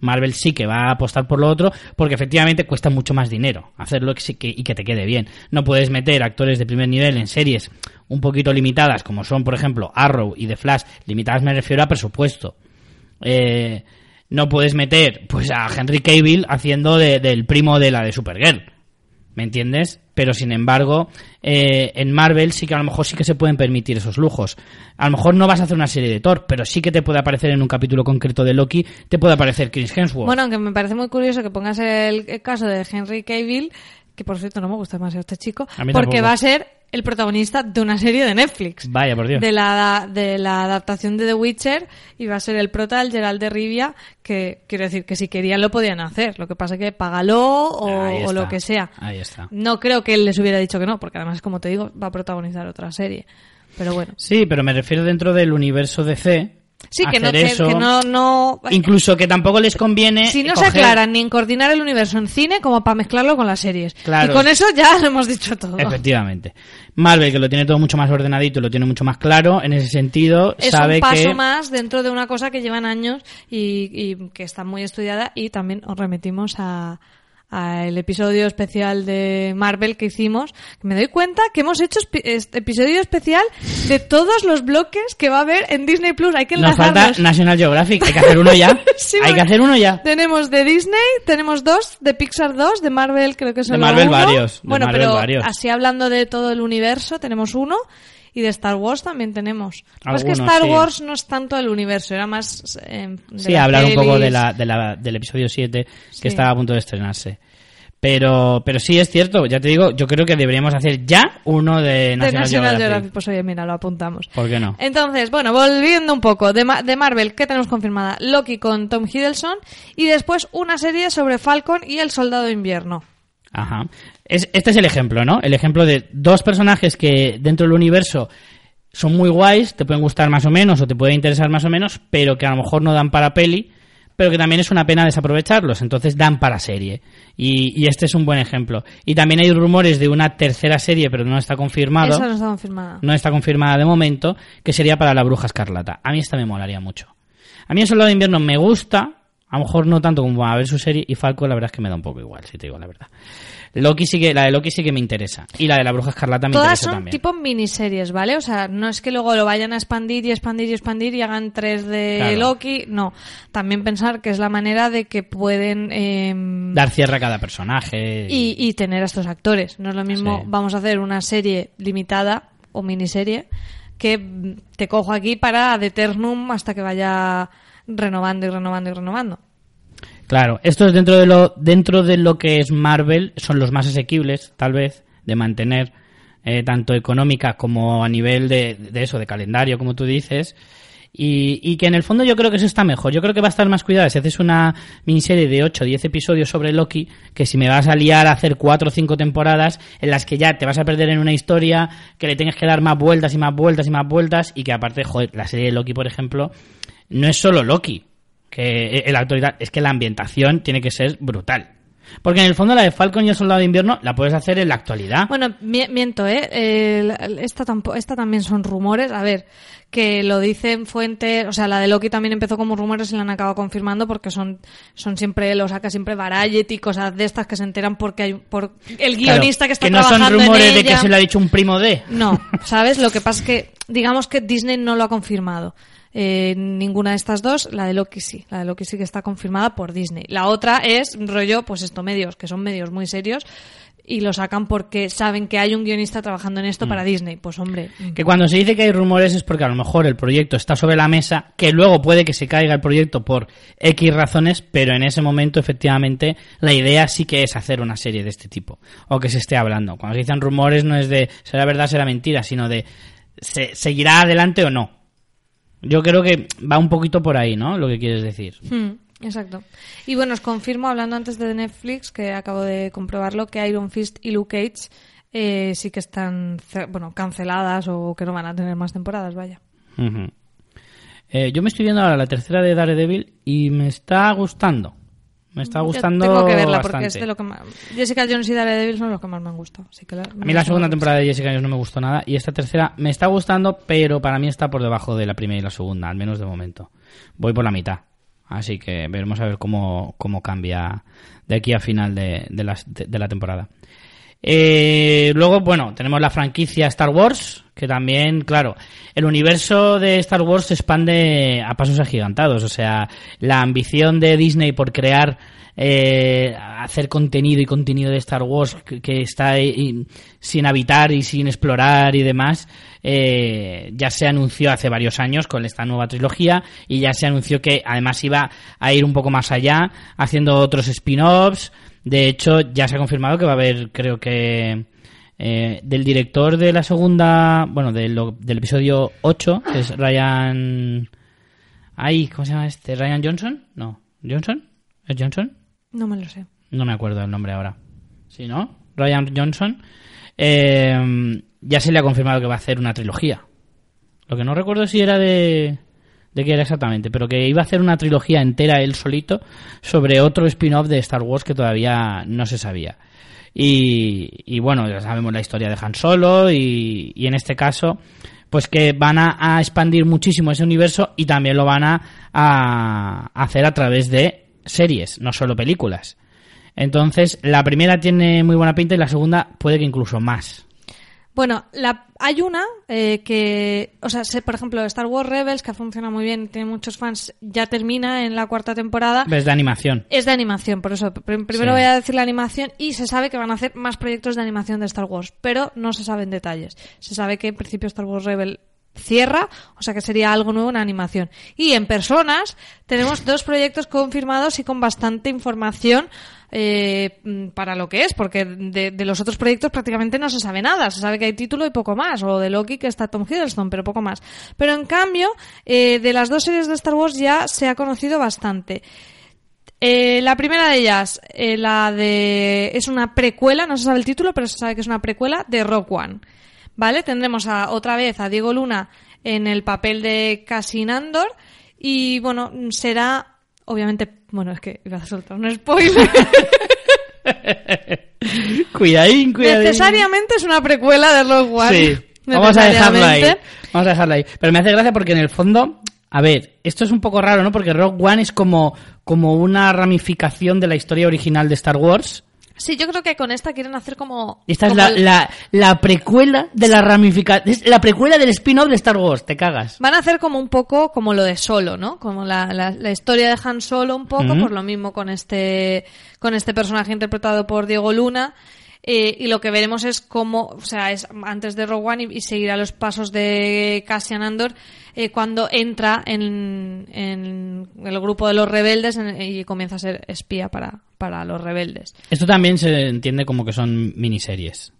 Marvel sí que va a apostar por lo otro porque efectivamente cuesta mucho más dinero hacerlo y que te quede bien. No puedes meter actores de primer nivel en series un poquito limitadas como son por ejemplo Arrow y The Flash. Limitadas me refiero a presupuesto. Eh, no puedes meter pues a Henry Cavill haciendo de- del primo de la de Supergirl. ¿Me entiendes? Pero sin embargo, eh, en Marvel sí que a lo mejor sí que se pueden permitir esos lujos. A lo mejor no vas a hacer una serie de Thor, pero sí que te puede aparecer en un capítulo concreto de Loki, te puede aparecer Chris Hemsworth. Bueno, aunque me parece muy curioso que pongas el, caso de Henry Cavill, que por cierto no me gusta demasiado este chico, porque tampoco. va a ser el protagonista de una serie de Netflix. Vaya, por Dios. De la, de la adaptación de The Witcher y va a ser el prota, el Gerald de Rivia, que quiero decir que si querían lo podían hacer. Lo que pasa que págalo o, lo que sea. Ahí está. No creo que él les hubiera dicho que no, porque además, como te digo, va a protagonizar otra serie. Pero bueno. Sí, pero me refiero dentro del universo DC. Sí, que no, eso, que no, no... Incluso que tampoco les conviene. Si no se aclaran ni en coordinar el universo en cine como para mezclarlo con las series. Claro. Y con eso ya lo hemos dicho todo. Efectivamente. Marvel, que lo tiene todo mucho más ordenadito y lo tiene mucho más claro, en ese sentido, Es sabe un paso que. más dentro de una cosa que llevan años y, y que está muy estudiada y también os remitimos a al episodio especial de Marvel que hicimos, me doy cuenta que hemos hecho este episodio especial de todos los bloques que va a haber en Disney Plus. Hay que Nos falta enlazarlos. National Geographic. Hay que hacer uno ya. Sí, Hay que hacer uno ya. Tenemos de Disney, tenemos dos, de Pixar dos, de Marvel creo que es De el Marvel uno. varios, de Bueno, Marvel pero varios. así hablando de todo el universo, tenemos uno. Y de Star Wars también tenemos. Lo que Star sí. Wars no es tanto el universo, era más... eh, de Sí, hablar un poco de la, de la- del episodio 7 que Sí. estaba a punto de estrenarse. Pero, pero sí es cierto, ya te digo, yo creo que deberíamos hacer ya uno de De National, National Geographic. Geographic. Pues oye, mira, lo apuntamos. ¿Por qué no? Entonces, bueno, volviendo un poco, de, Ma- de Marvel, ¿qué tenemos confirmada? Loki con Tom Hiddleston y después una serie sobre Falcon y el Soldado de Invierno. Ajá. Es, este es el ejemplo, ¿no? El ejemplo de dos personajes que dentro del universo son muy guays, te pueden gustar más o menos o te pueden interesar más o menos, pero que a lo mejor no dan para peli, pero que también es una pena desaprovecharlos, entonces dan para serie. Y, y este es un buen ejemplo. Y también hay rumores de una tercera serie, pero no está confirmado. Esa no está confirmada. no está confirmada de momento, que sería para la Bruja Escarlata. A mí esta me molaría mucho. A mí el Soldado de Invierno me gusta, A lo mejor no tanto como a ver su serie y Falcon la verdad es que me da un poco igual, si te digo la verdad. Loki sí que, la de Loki sí que me interesa. Y la de la Bruja Escarlata me Todas interesa son también. tipo miniseries, ¿vale? O sea, no es que luego lo vayan a expandir y expandir y expandir y hagan tres de Claro. Loki. No. También pensar que es la manera de que pueden. em, Dar cierre a cada personaje. y, y tener a estos actores. No es lo mismo, Sí. vamos a hacer una serie limitada o miniserie que te cojo aquí para ad eternum hasta que vaya renovando y renovando y renovando. Claro, estos dentro de lo dentro de lo que es Marvel son los más asequibles, tal vez, de mantener eh, tanto económica como a nivel de, de eso, de calendario, como tú dices. Y, y que en el fondo yo creo que eso está mejor. Yo creo que va a estar más cuidado si haces una miniserie de 8 o 10 episodios sobre Loki, que si me vas a liar a hacer 4 o 5 temporadas en las que ya te vas a perder en una historia, que le tengas que dar más vueltas y más vueltas y más vueltas, y que aparte, joder, la serie de Loki, por ejemplo, no es solo Loki que en la actualidad es que la ambientación tiene que ser brutal. Porque en el fondo la de Falcon y el Soldado de Invierno la puedes hacer en la actualidad. Bueno, mi- miento, ¿eh? El- esta, tampo- esta también son rumores. A ver, que lo dicen fuentes. O sea, la de Loki también empezó como rumores y la han acabado confirmando porque son, son siempre, lo saca siempre Variety, cosas de estas que se enteran porque hay por el Claro, guionista que está no son trabajando rumores en de que ella. se lo ha dicho un primo de. No, ¿sabes? Lo que pasa es que, digamos que Disney no lo ha confirmado. Eh, ninguna de estas dos, la de Loki sí, la de Loki sí que está confirmada por Disney. La otra es rollo, pues esto, medios, que son medios muy serios y lo sacan porque saben que hay un guionista trabajando en esto Mm. para Disney. Pues hombre, Que cuando se dice que hay rumores es porque a lo mejor el proyecto está sobre la mesa, que luego puede que se caiga el proyecto por X razones, pero en ese momento efectivamente la idea sí que es hacer una serie de este tipo, o que se esté hablando. Cuando se dicen rumores no es de será verdad, será mentira, sino de ¿se seguirá adelante o no. Yo creo que va un poquito por ahí, ¿no? Lo que quieres decir. Hmm, exacto. Y bueno, os confirmo, hablando antes de Netflix, que acabo de comprobarlo, que Iron Fist y Luke Cage eh, sí que están bueno, canceladas o que no van a tener más temporadas, vaya. Eh, yo me estoy viendo ahora la tercera de Daredevil y me está gustando. Me está Yo gustando Tengo que verla bastante. porque es de lo que más... Jessica Jones y Daredevil son los que más me han gustado. Así que la- A mí la segunda temporada de Jessica Jones no me gustó nada y esta tercera me está gustando, pero para mí está por debajo de la primera y la segunda, al menos de momento. Voy por la mitad. Así que veremos a ver cómo, cómo cambia de aquí a final de, de, de- de la temporada. Eh, luego, bueno, tenemos la franquicia Star Wars, que también, claro, el universo de Star Wars se expande a pasos agigantados. O sea, la ambición de Disney por crear, eh, hacer contenido y contenido de Star Wars que, está sin habitar y sin explorar y demás, eh, ya se anunció hace varios años con esta nueva trilogía y ya se anunció que además iba a ir un poco más allá, haciendo otros spin-offs. De hecho, ya se ha confirmado que va a haber, creo que, eh, del director de la segunda, bueno, de lo- del episodio 8, que es Ryan... Ay, ¿cómo se llama este? ¿Ryan Johnson? No. ¿Johnson? ¿Es Johnson? No me lo sé. No me acuerdo el nombre ahora. ¿Sí, no? Ryan Johnson. Eh, ya se le ha confirmado que va a hacer una trilogía. Lo que no recuerdo si era de... de qué era exactamente, pero que iba a hacer una trilogía entera él solito sobre otro spin-off de Star Wars que todavía no se sabía. Y, bueno, ya sabemos la historia de Han Solo y, en este caso, pues que van a, a expandir muchísimo ese universo y también lo van a, a hacer a través de series, no solo películas. Entonces, la primera tiene muy buena pinta y la segunda puede que incluso más. Bueno, la, hay una eh, que, o sea, sé, por ejemplo, Star Wars Rebels, que funciona muy bien, tiene muchos fans, ya termina en la cuarta temporada. Ves de animación. Es de animación, por eso. pr- Primero Sí. voy a decir la animación y se sabe que van a hacer más proyectos de animación de Star Wars, pero no se saben detalles. Se sabe que en principio Star Wars Rebel cierra, o sea que sería algo nuevo en animación. Y en personas tenemos dos proyectos confirmados y con bastante información eh, para lo que es, porque de, de los otros proyectos prácticamente no se sabe nada. Se sabe que hay título y poco más, o de Loki que está Tom Hiddleston, pero poco más. Pero en cambio, eh, de las dos series de Star Wars ya se ha conocido bastante. Eh, la primera de ellas, eh, la de. Es una precuela, no se sabe el título, pero se sabe que es una precuela de Rock One. ¿Vale? Tendremos a, otra vez a Diego Luna en el papel de Cassian Andor. Y bueno, será. Obviamente, bueno, es que iba a soltar un spoiler. Cuidadín, cuidadín. Necesariamente es una precuela de Rock One. Sí, vamos a dejarlo ahí. Vamos a dejarlo ahí. Pero me hace gracia porque en el fondo A ver, esto es un poco raro, ¿no? Porque Rogue One es como, como una ramificación de la historia original de Star Wars. Sí, yo creo que con esta quieren hacer como... Esta es la, el- la, la precuela de la ramificación. Es la precuela del spin-off de Star Wars, te cagas. Van a hacer como un poco como lo de Solo, ¿no? Como la, la, la historia de Han Solo un poco, por lo mismo con este, con este personaje interpretado por Diego Luna. Eh, y lo que veremos es cómo, o sea, es antes de Rogue One y, seguirá los pasos de Cassian Andor eh, cuando entra en, el grupo de los rebeldes y comienza a ser espía para, para los rebeldes. Esto también se entiende como que son miniseries.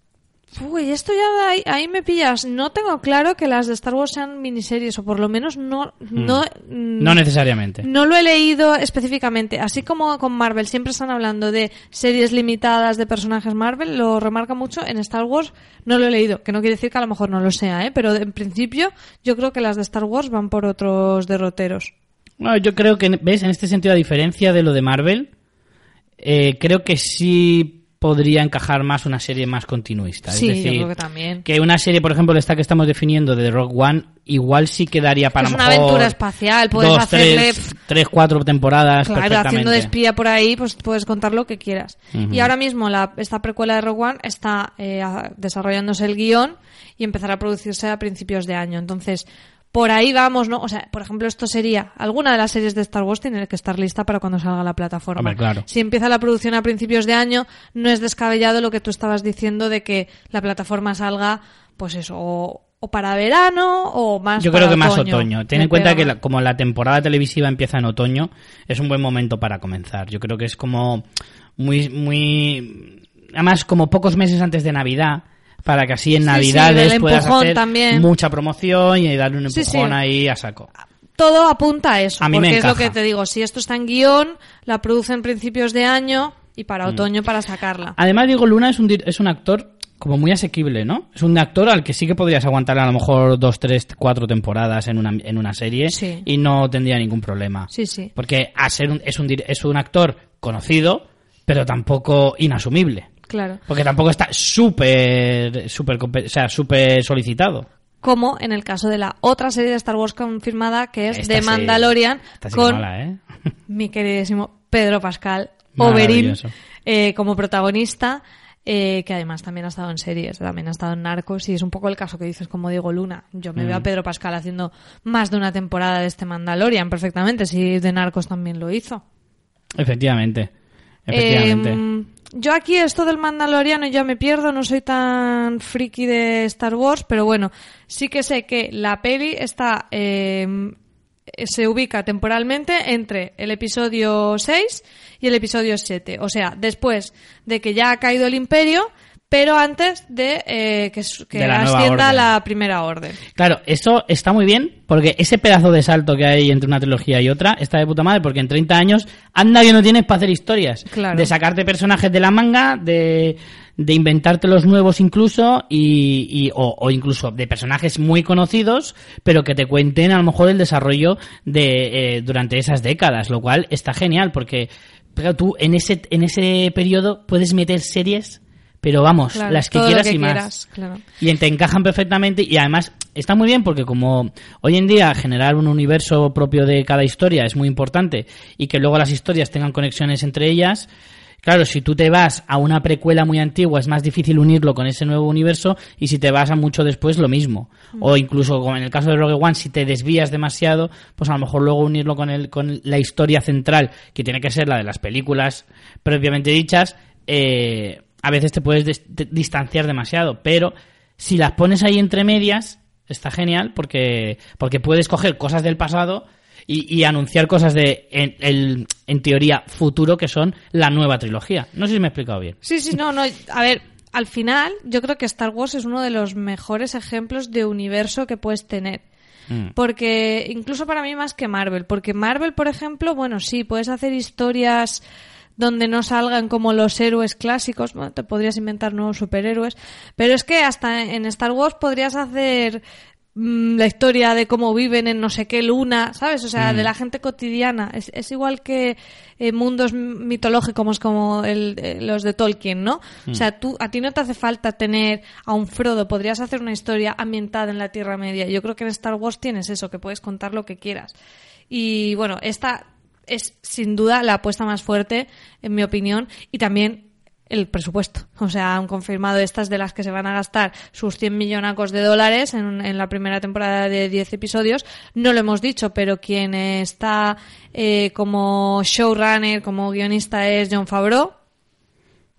Uy, esto ya ahí, ahí me pillas. No tengo claro que las de Star Wars sean miniseries, o por lo menos no, no, mm, No necesariamente. no lo he leído específicamente. Así como con Marvel siempre están hablando de series limitadas de personajes Marvel, lo remarca mucho. En Star Wars no lo he leído, que no quiere decir que a lo mejor no lo sea, ¿eh? pero en principio yo creo que las de Star Wars van por otros derroteros. Bueno, yo creo que, ¿ves? En este sentido, a diferencia de lo de Marvel, eh, creo que sí podría encajar más una serie más continuista. Sí, es yo decir, creo que también. que una serie, por ejemplo, esta que estamos definiendo de Rock One, igual sí quedaría para es una mejor aventura espacial, puedes dos, hacerle... tres, tres, cuatro temporadas Claro, perfectamente. haciendo de espía por ahí, pues puedes contar lo que quieras. Y ahora mismo la, esta precuela de Rogue One está eh, desarrollándose el guion y empezará a producirse a principios de año. Entonces, por ahí vamos, ¿no? O sea, por ejemplo, esto sería, alguna de las series de Star Wars tiene que estar lista para cuando salga la plataforma. Hombre, claro. Si empieza la producción a principios de año, no es descabellado lo que tú estabas diciendo de que la plataforma salga, pues eso, o, o para verano o más Yo para creo que más otoño. Ten Me en cuenta que la- como la temporada televisiva empieza en otoño, es un buen momento para comenzar. Yo creo que es como muy, muy, además como pocos meses antes de Navidad, para que así en Sí, Navidades puedas hacer también. mucha promoción y darle un empujón sí. ahí a saco. todo apunta a eso. A mí me porque es lo que te digo, si esto está en guion, la producen principios de año y para Mm. otoño para sacarla. Además, Diego Luna es un, es un actor como muy asequible, ¿no? Es un actor al que sí que podrías aguantar a lo mejor dos, tres, cuatro temporadas en una, en una serie Sí. y no tendría ningún problema. Sí, sí. Porque a ser un- es, un, es un actor conocido, pero tampoco inasumible. Claro. Porque tampoco está súper, súper, o sea, súper solicitado. Como en el caso de la otra serie de Star Wars confirmada, que es Esta The Mandalorian, sí con ¿eh? mi queridísimo Pedro Pascal Oberyn eh, como protagonista. eh, que además también ha estado en series, también ha estado en Narcos y es un poco el caso que dices como Diego Luna. Yo me veo Mm. a Pedro Pascal haciendo más de una temporada de este Mandalorian perfectamente, si de Narcos también lo hizo. Efectivamente. Efectivamente. Yo aquí esto del Mandaloriano ya me pierdo, no soy tan friki de Star Wars, pero bueno, sí que sé que la peli está eh, se ubica temporalmente entre el episodio 6 y el episodio 7, o sea, después de que ya ha caído el Imperio, pero antes de eh, que, s- que De la nueva ascienda la Primera Orden. Claro, eso está muy bien, porque ese pedazo de salto que hay entre una trilogía y otra está de puta madre, porque en 30 años anda que no tienes para hacer historias. Claro. De sacarte personajes de la manga, de, de inventarte los nuevos incluso, y, y- o, o incluso de personajes muy conocidos, pero que te cuenten a lo mejor el desarrollo de eh, durante esas décadas, lo cual está genial, porque pero tú en ese, en ese periodo puedes meter series, pero vamos, Claro, las que quieras que y más. quieras, claro. Y te encajan perfectamente y además está muy bien porque como hoy en día generar un universo propio de cada historia es muy importante y que luego las historias tengan conexiones entre ellas, claro, si tú te vas a una precuela muy antigua es más difícil unirlo con ese nuevo universo y si te vas a mucho después lo mismo. O incluso como en el caso de Rogue One, si te desvías demasiado, pues a lo mejor luego unirlo con, el, con la historia central, que tiene que ser la de las películas propiamente dichas, eh, a veces te puedes distanciar demasiado, pero si las pones ahí entre medias, está genial porque, porque puedes coger cosas del pasado y, y anunciar cosas de, en, el- en teoría, futuro, que son la nueva trilogía. No sé si me he explicado bien. Sí, sí, no, no. A ver, al final, yo creo que Star Wars es uno de los mejores ejemplos de universo que puedes tener. Mm. Porque, incluso para mí más que Marvel, porque Marvel, por ejemplo, bueno, sí, puedes hacer historias donde no salgan como los héroes clásicos, bueno, te podrías inventar nuevos superhéroes, pero es que hasta en Star Wars podrías hacer mm, la historia de cómo viven en no sé qué luna, ¿sabes? O sea, de la gente cotidiana. Es, es igual que eh, mundos mitológicos como el, eh, los de Tolkien, ¿no? O sea, tú, a ti no te hace falta tener a un Frodo, podrías hacer una historia ambientada en la Tierra Media. Yo creo que en Star Wars tienes eso, que puedes contar lo que quieras. Y bueno, esta es sin duda la apuesta más fuerte, en mi opinión, y también el presupuesto. O sea, han confirmado estas de las que se van a gastar sus 100 millonacos de dólares en, en la primera temporada de 10 episodios. No lo hemos dicho, pero quien está eh, como showrunner, como guionista es John Favreau.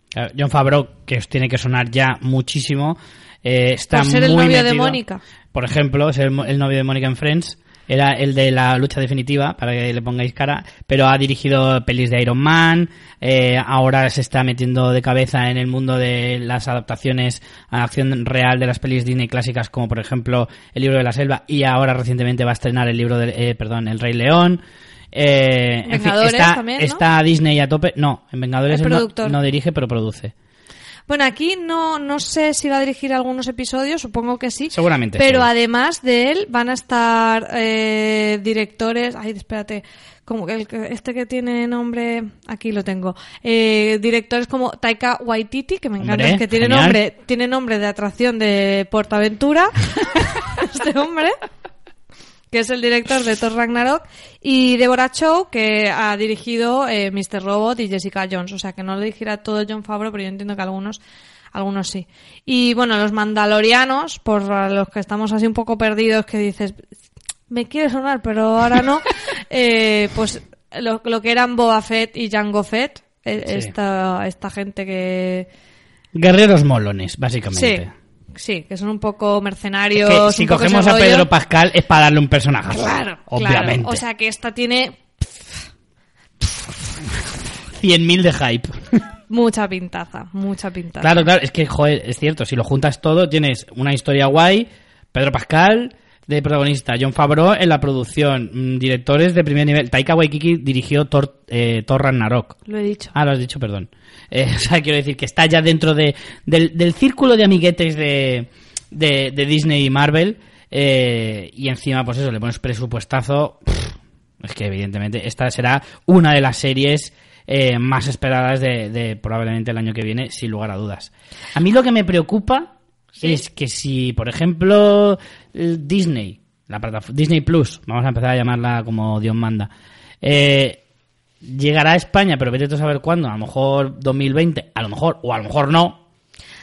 Claro, John Favreau, que os tiene que sonar ya muchísimo, eh, está Por ser el muy novio de Mónica. Por ejemplo, es el, el novio de Mónica en Friends. Era el de la lucha definitiva, para que le pongáis cara. Pero ha dirigido pelis de Iron Man. eh, ahora se está metiendo de cabeza en el mundo de las adaptaciones a acción real de las pelis Disney clásicas, como por ejemplo El libro de la selva. Y ahora recientemente va a estrenar el libro de, eh, perdón, El Rey León. Eh, en fin, está, también, ¿no? está Disney a tope. No, en Vengadores El no dirige, pero produce. Bueno, aquí no, no sé si va a dirigir algunos episodios, supongo que sí. Seguramente Pero sí. además de él van a estar eh, directores. Ay, espérate. Como el, que- este que tiene nombre. Aquí lo tengo. Eh, directores como Taika Waititi, que me encanta, Hombre, es que tiene genial. nombre, tiene nombre de atracción de Portaventura. este hombre que es el director de Thor Ragnarok, y Deborah Chow, que ha dirigido eh, Mr. Robot y Jessica Jones. O sea, que no lo dirigirá todo John Favreau, pero yo entiendo que algunos, algunos sí. Y bueno, los mandalorianos, por los que estamos así un poco perdidos, que dices, me quiere sonar, pero ahora no, eh, pues lo, lo que eran Boba Fett y Jango Fett, eh, Sí. esta, esta gente que... Guerreros molones, básicamente. sí, que son un poco Es mercenarios. que si un poco cogemos a rollo. Pedro Pascal es para darle un personaje. Claro, obviamente. claro. O sea que esta tiene 100.000 de hype. mucha pintaza, mucha pintaza. claro, claro, es que, joder, es cierto, si lo juntas todo, tienes una historia guay, Pedro Pascal de protagonista, John Favreau en la producción, mm, directores de primer nivel. Taika Waititi dirigió Thor, eh, Thor Ragnarok. Lo he dicho. Ah, lo has dicho, perdón. Eh, o sea, quiero decir que está ya dentro de, del, del círculo de amiguetes de, de, de Disney y Marvel. eh, y encima, pues eso, le pones presupuestazo. pff, es que evidentemente esta será una de las series eh, más esperadas de, de probablemente el año que viene, sin lugar a dudas. A mí lo que me preocupa es que si, por ejemplo, Disney, la plataforma Disney Plus, vamos a empezar a llamarla como Dios manda, eh, llegará a España, pero vete tú a saber cuándo, a lo mejor 2020, a lo mejor, o a lo mejor no.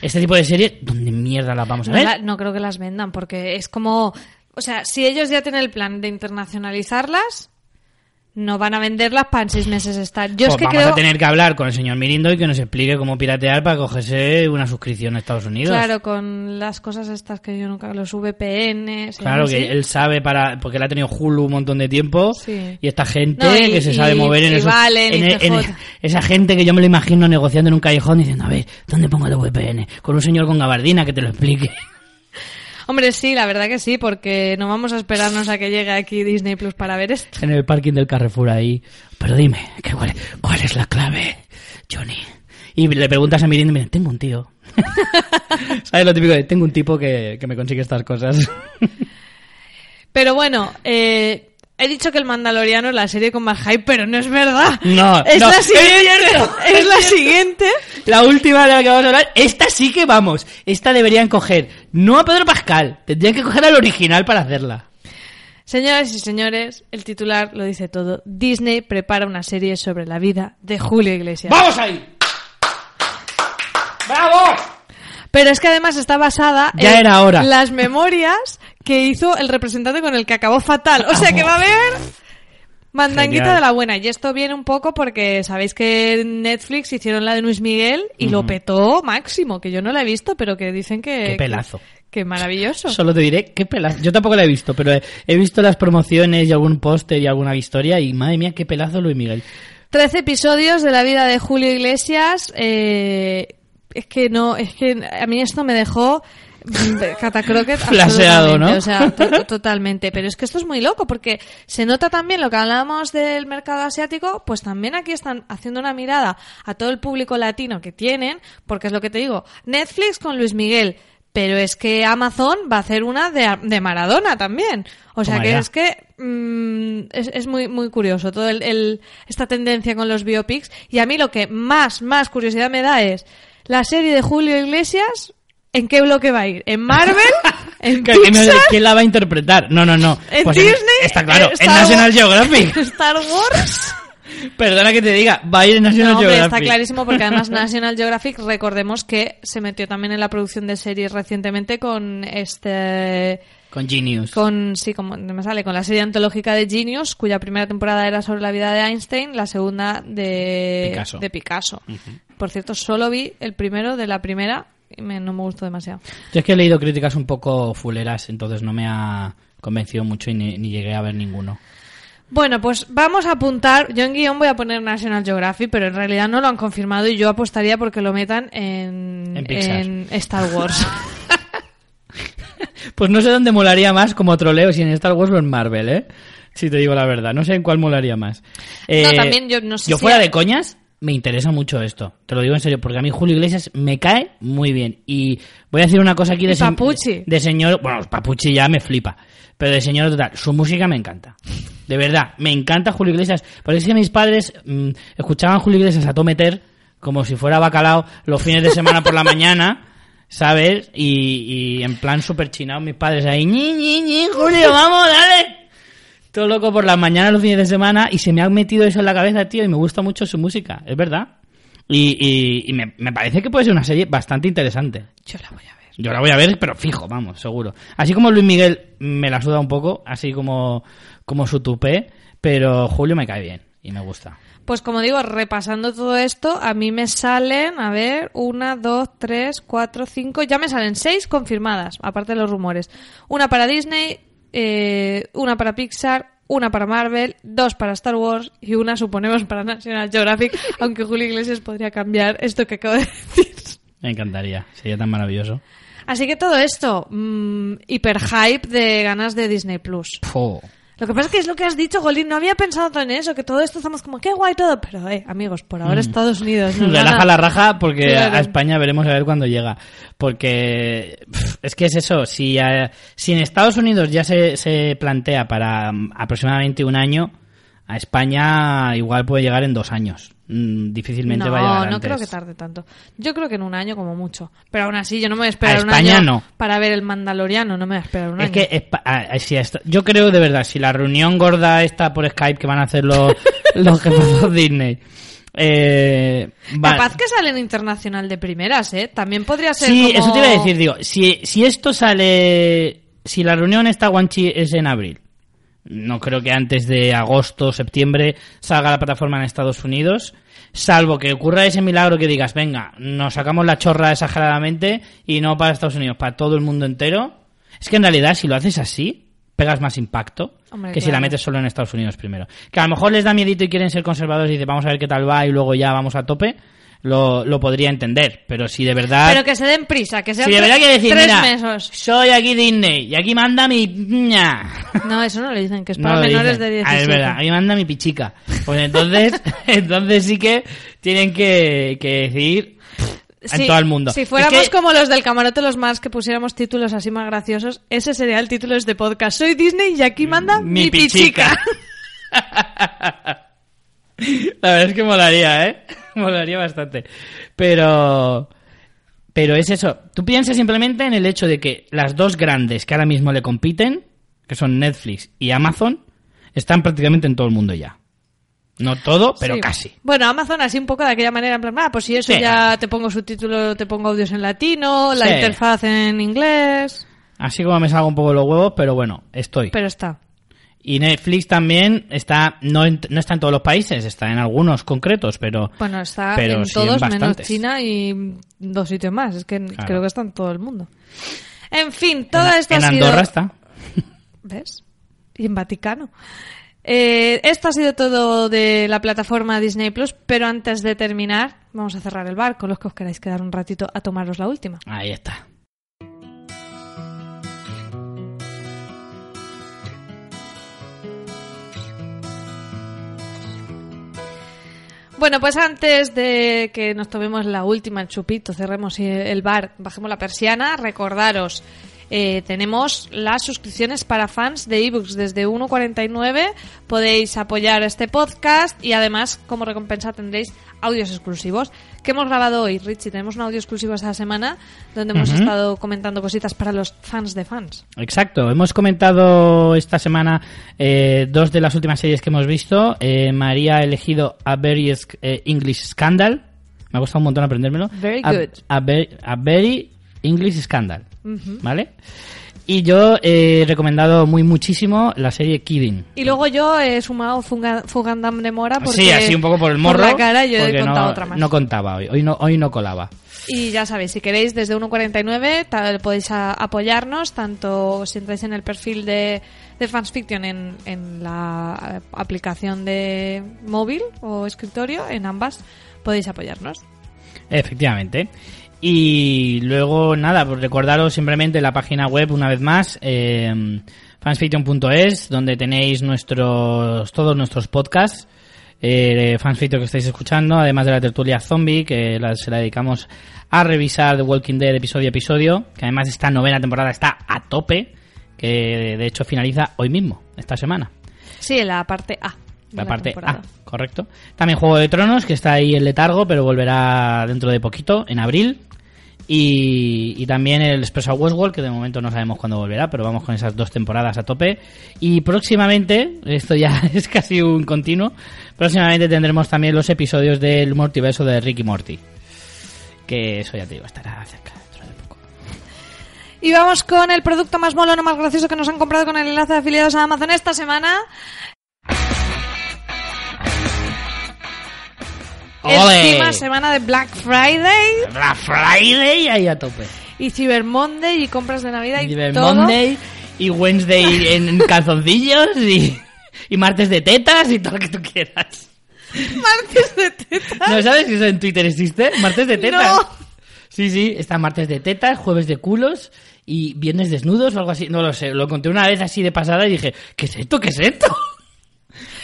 Este tipo de series, ¿dónde mierda las vamos a No, ver? la- no creo que las vendan porque es como... O sea, si ellos ya tienen el plan de internacionalizarlas, no van a venderlas para en seis meses estar. Yo Pues es que vamos creo... a tener que hablar con el señor Mirindo y que nos explique cómo piratear para cogerse una suscripción a Estados Unidos. Claro, con las cosas estas que yo nunca... Los VPN... ¿se Claro, que así? él sabe para porque él ha tenido Hulu un montón de tiempo Sí. y esta gente No, y- que se sabe mover en esos Valen en, en- TJ. esa gente que yo me lo imagino negociando en un callejón diciendo a ver dónde pongo el VPN con un señor con gabardina que te lo explique Hombre, sí, la verdad que sí, porque no vamos a esperarnos a que llegue aquí Disney Plus para ver esto. en el parking del Carrefour ahí. Pero dime ¿qué, cuál, cuál es la clave Johnny y le preguntas a me dice, tengo un tío sabes lo típico de tengo un tipo que, que me consigue estas cosas Pero bueno, eh, he dicho que el Mandaloriano es la serie con más hype, pero no es verdad. No, es no, la es siguiente. cierto, Es, es la cierto. siguiente. La última de la que vamos a hablar, esta sí que vamos. Esta deberían coger, no a Pedro Pascal, tendrían que coger al original para hacerla. Señoras y señores, el titular lo dice todo. Disney prepara una serie sobre la vida de Julio Iglesias. ¡Vamos ahí! ¡Bravo! Pero es que además está basada Ya en era hora. las memorias que hizo el representante con el que acabó fatal. O sea que va a haber mandanguita Genial. de la buena. Y esto viene un poco porque sabéis que Netflix hicieron la de Luis Miguel y lo petó máximo, que yo no la he visto, pero que dicen que... Qué pelazo. Que, que maravilloso. Solo te diré qué pelazo. Yo tampoco la he visto, pero he, he visto las promociones y algún póster y alguna historia y madre mía, qué pelazo Luis Miguel. Trece episodios de la vida de Julio Iglesias. eh, es que no, es que a mí esto me dejó mm, catacroquet Flaseado, ¿no? O sea, to- totalmente. Pero es que esto es muy loco porque se nota también lo que hablábamos del mercado asiático, pues también aquí están haciendo una mirada a todo el público latino que tienen, porque es lo que te digo, Netflix con Luis Miguel. Pero es que Amazon va a hacer una de, de Maradona también. O sea Toma que ya. es que mm, es, es muy, muy curioso todo el, el- esta tendencia con los biopics. Y a mí lo que más, más curiosidad me da es la serie de Julio Iglesias, ¿en qué bloque va a ir? ¿En Marvel? ¿En ¿Quién, Pixar? quién la va a interpretar? No, no, no. ¿En Pues Disney? Está claro, ¿En National? Geographic. ¿Star Wars? Perdona que te diga, va a ir en National No, hombre, Geographic. está clarísimo porque además National Geographic, recordemos que se metió también en la producción de series recientemente con este Con Genius. con sí como me sale con la serie antológica de Genius cuya primera temporada era sobre la vida de Einstein la segunda de Picasso. de Picasso por cierto solo vi el primero de la primera y me- no me gustó demasiado Yo es que he leído críticas un poco fuleras, entonces no me ha convencido mucho y ni, ni llegué a ver ninguno. bueno pues vamos a apuntar yo en guion voy a poner National Geographic pero en realidad no lo han confirmado y yo apostaría porque lo metan en en Star Wars Pues no sé dónde molaría más como troleo, si en Star Wars o en Marvel, ¿eh? Si te digo la verdad, no sé en cuál molaría más. Eh, también yo no sé Yo si fuera de coñas, me interesa mucho esto. Te lo digo en serio, porque a mí Julio Iglesias me cae muy bien. Y voy a decir una cosa aquí de, Y se- Papuchi. de señor... Bueno, Papuchi ya me flipa. Pero de señor total, su música me encanta. De verdad, me encanta Julio Iglesias. Porque es que mis padres mm, escuchaban Julio Iglesias a tometer como si fuera bacalao los fines de semana por la mañana, ¿sabes? Y, y en plan super chinado mis padres ahí, ñi, ñi, ñi, Julio, vamos, dale. Todo loco por las mañanas los fines de semana y se me ha metido eso en la cabeza, tío, y me gusta mucho su música, es verdad. Y, y- y me, me parece que puede ser una serie bastante interesante. yo la voy a ver Yo la voy a ver, pero fijo, vamos, seguro. Así como Luis Miguel me la suda un poco, así como, como su tupé, pero Julio me cae bien y me gusta. Pues como digo, repasando todo esto, a mí me salen, a ver, una, dos, tres, cuatro, cinco, ya me salen seis confirmadas, aparte de los rumores. Una para Disney, eh, una para Pixar, una para Marvel, dos para Star Wars y una suponemos para National Geographic, aunque Julio Iglesias podría cambiar esto que acabo de decir. Me encantaría, sería tan maravilloso. Así que todo esto, mm, hiper hype de ganas de Disney Plus. Lo que pasa es que es lo que has dicho, Golín. No había pensado en eso, que todo esto estamos como, qué guay todo. Pero, eh, amigos, por ahora Estados Unidos. nos Relaja la raja porque Claro. a España veremos a ver cuándo llega. Porque es que es eso, si, si en Estados Unidos ya se, se plantea para mm, aproximadamente un año, a España igual puede llegar en dos años. Mm, difícilmente No, va a llegar no antes. creo que tarde tanto. Yo creo que en un año como mucho. Pero aún así, yo no me voy a esperar A un España año no. para ver el Mandaloriano. No me voy a esperar un Es año. que si esta- yo creo de verdad, si la reunión gorda esta por Skype que van a hacer los, los jefes de Disney. Eh, va- Capaz que salen internacional de primeras, ¿eh? También podría ser Sí, como- eso te iba a decir, digo, si, si esto sale, si la reunión esta Guanchi es en abril, no creo que antes de agosto o septiembre salga la plataforma en Estados Unidos, salvo que ocurra ese milagro que digas, venga, nos sacamos la chorra exageradamente y no para Estados Unidos, para todo el mundo entero. Es que en realidad si lo haces así, pegas más impacto Hombre, que si la metes solo en Estados Unidos primero. Que a lo mejor les da miedito y quieren ser conservadores y dicen, vamos a ver qué tal va y luego ya vamos a tope, lo, lo podría entender. Pero si de verdad... Pero que se den prisa, que sean Si de verdad que decir, tres mira, meses. soy aquí Disney y aquí manda mi... No, eso no lo dicen, que es No para lo menores de Ah, 17. es verdad, aquí manda mi pichica. Pues entonces, entonces sí que tienen que, que decir en Sí, todo el mundo. Si Es fuéramos que- como los del camarote los más que pusiéramos títulos así más graciosos, ese sería el título de este podcast. Soy Disney y aquí manda mi, pichica. La verdad es que molaría, ¿eh? Molaría bastante. Pero... Pero es eso. Tú piensas simplemente en el hecho de que las dos grandes que ahora mismo le compiten, que son Netflix y Amazon, están prácticamente en todo el mundo ya. No todo, pero Sí. casi. Bueno, Amazon así un poco de aquella manera, en plan, ah, pues si eso Sí. ya te pongo subtítulo, te pongo audios en latino, la Sí. interfaz en inglés, Así como me salgo un poco los huevos, pero bueno, estoy. pero está. Y Netflix también está, no, en- no está en todos los países, está en algunos concretos, pero... Bueno, está Pero en sí en todos menos bastantes. China y dos sitios más. Es que Claro. creo que está en todo el mundo. En fin, todo en, esto en ha sido... Andorra está. ¿Ves? Y en Vaticano. Eh, esto ha sido todo de la plataforma Disney Plus, pero antes de terminar, vamos a cerrar el bar con los que os queráis quedar un ratito a tomaros la última. Ahí está. Bueno, pues antes de que nos tomemos la última, chupito, cerremos el bar, bajemos la persiana, recordaros eh, tenemos las suscripciones para fans de ebooks desde 1.49. Podéis apoyar este podcast y además, como recompensa, tendréis audios exclusivos. que hemos grabado hoy, Richie? Tenemos un audio exclusivo esta semana donde hemos estado comentando cositas para los fans de fans. Exacto. Hemos comentado esta semana eh, dos de las últimas series que hemos visto. Eh, María ha elegido A Very English Scandal. Me ha gustado un montón aprendérmelo. Very good. a very English Scandal. ¿Vale? Y yo he recomendado muy muchísimo la serie Kidding. Y luego yo he sumado Fugandam de Mora porque... Sí, así un poco por el morro. la cara yo he contado no, otra más. No contaba hoy, hoy no, hoy no colaba. Y ya sabéis, si queréis desde 1.49 podéis apoyarnos, tanto si entráis en el perfil de, de Fans Fiction en, en la aplicación de móvil o escritorio, en ambas podéis apoyarnos. Efectivamente. Y luego, nada, pues recordaros simplemente la página web una vez más, eh, fansfiction.es, donde tenéis nuestros todos nuestros podcasts. Eh, Fansfiction que estáis escuchando, además de la tertulia zombie, que se la dedicamos a revisar The Walking Dead episodio a episodio, que además esta novena temporada está a tope, que de hecho finaliza hoy mismo, esta semana. Sí, en la parte A. La, parte A, correcto. También Juego de Tronos, que está ahí en letargo, pero volverá dentro de poquito, en abril. Y, también el Expreso Westworld, que de momento no sabemos cuándo volverá, pero vamos con esas dos temporadas a tope. Y próximamente, esto ya es casi un continuo, próximamente tendremos también los episodios del multiverso de Ricky Morty. Que eso ya te digo, estará cerca dentro de poco. Y vamos con el producto más mono, más gracioso que nos han comprado con el enlace de afiliados a Amazon esta semana. Encima semana de Black Friday. Black Friday ahí a tope. Y Cyber Monday y compras de Navidad y Cyber todo. Monday y Wednesday en calzoncillos y, y martes de tetas y todo lo que tú quieras. Martes de tetas. ¿No sabes que eso en Twitter existe? Martes de tetas. No. Sí, sí, está martes de tetas, jueves de culos y viernes desnudos o algo así. No lo sé, lo conté una vez así de pasada y dije, ¿qué es esto? ¿Qué es esto?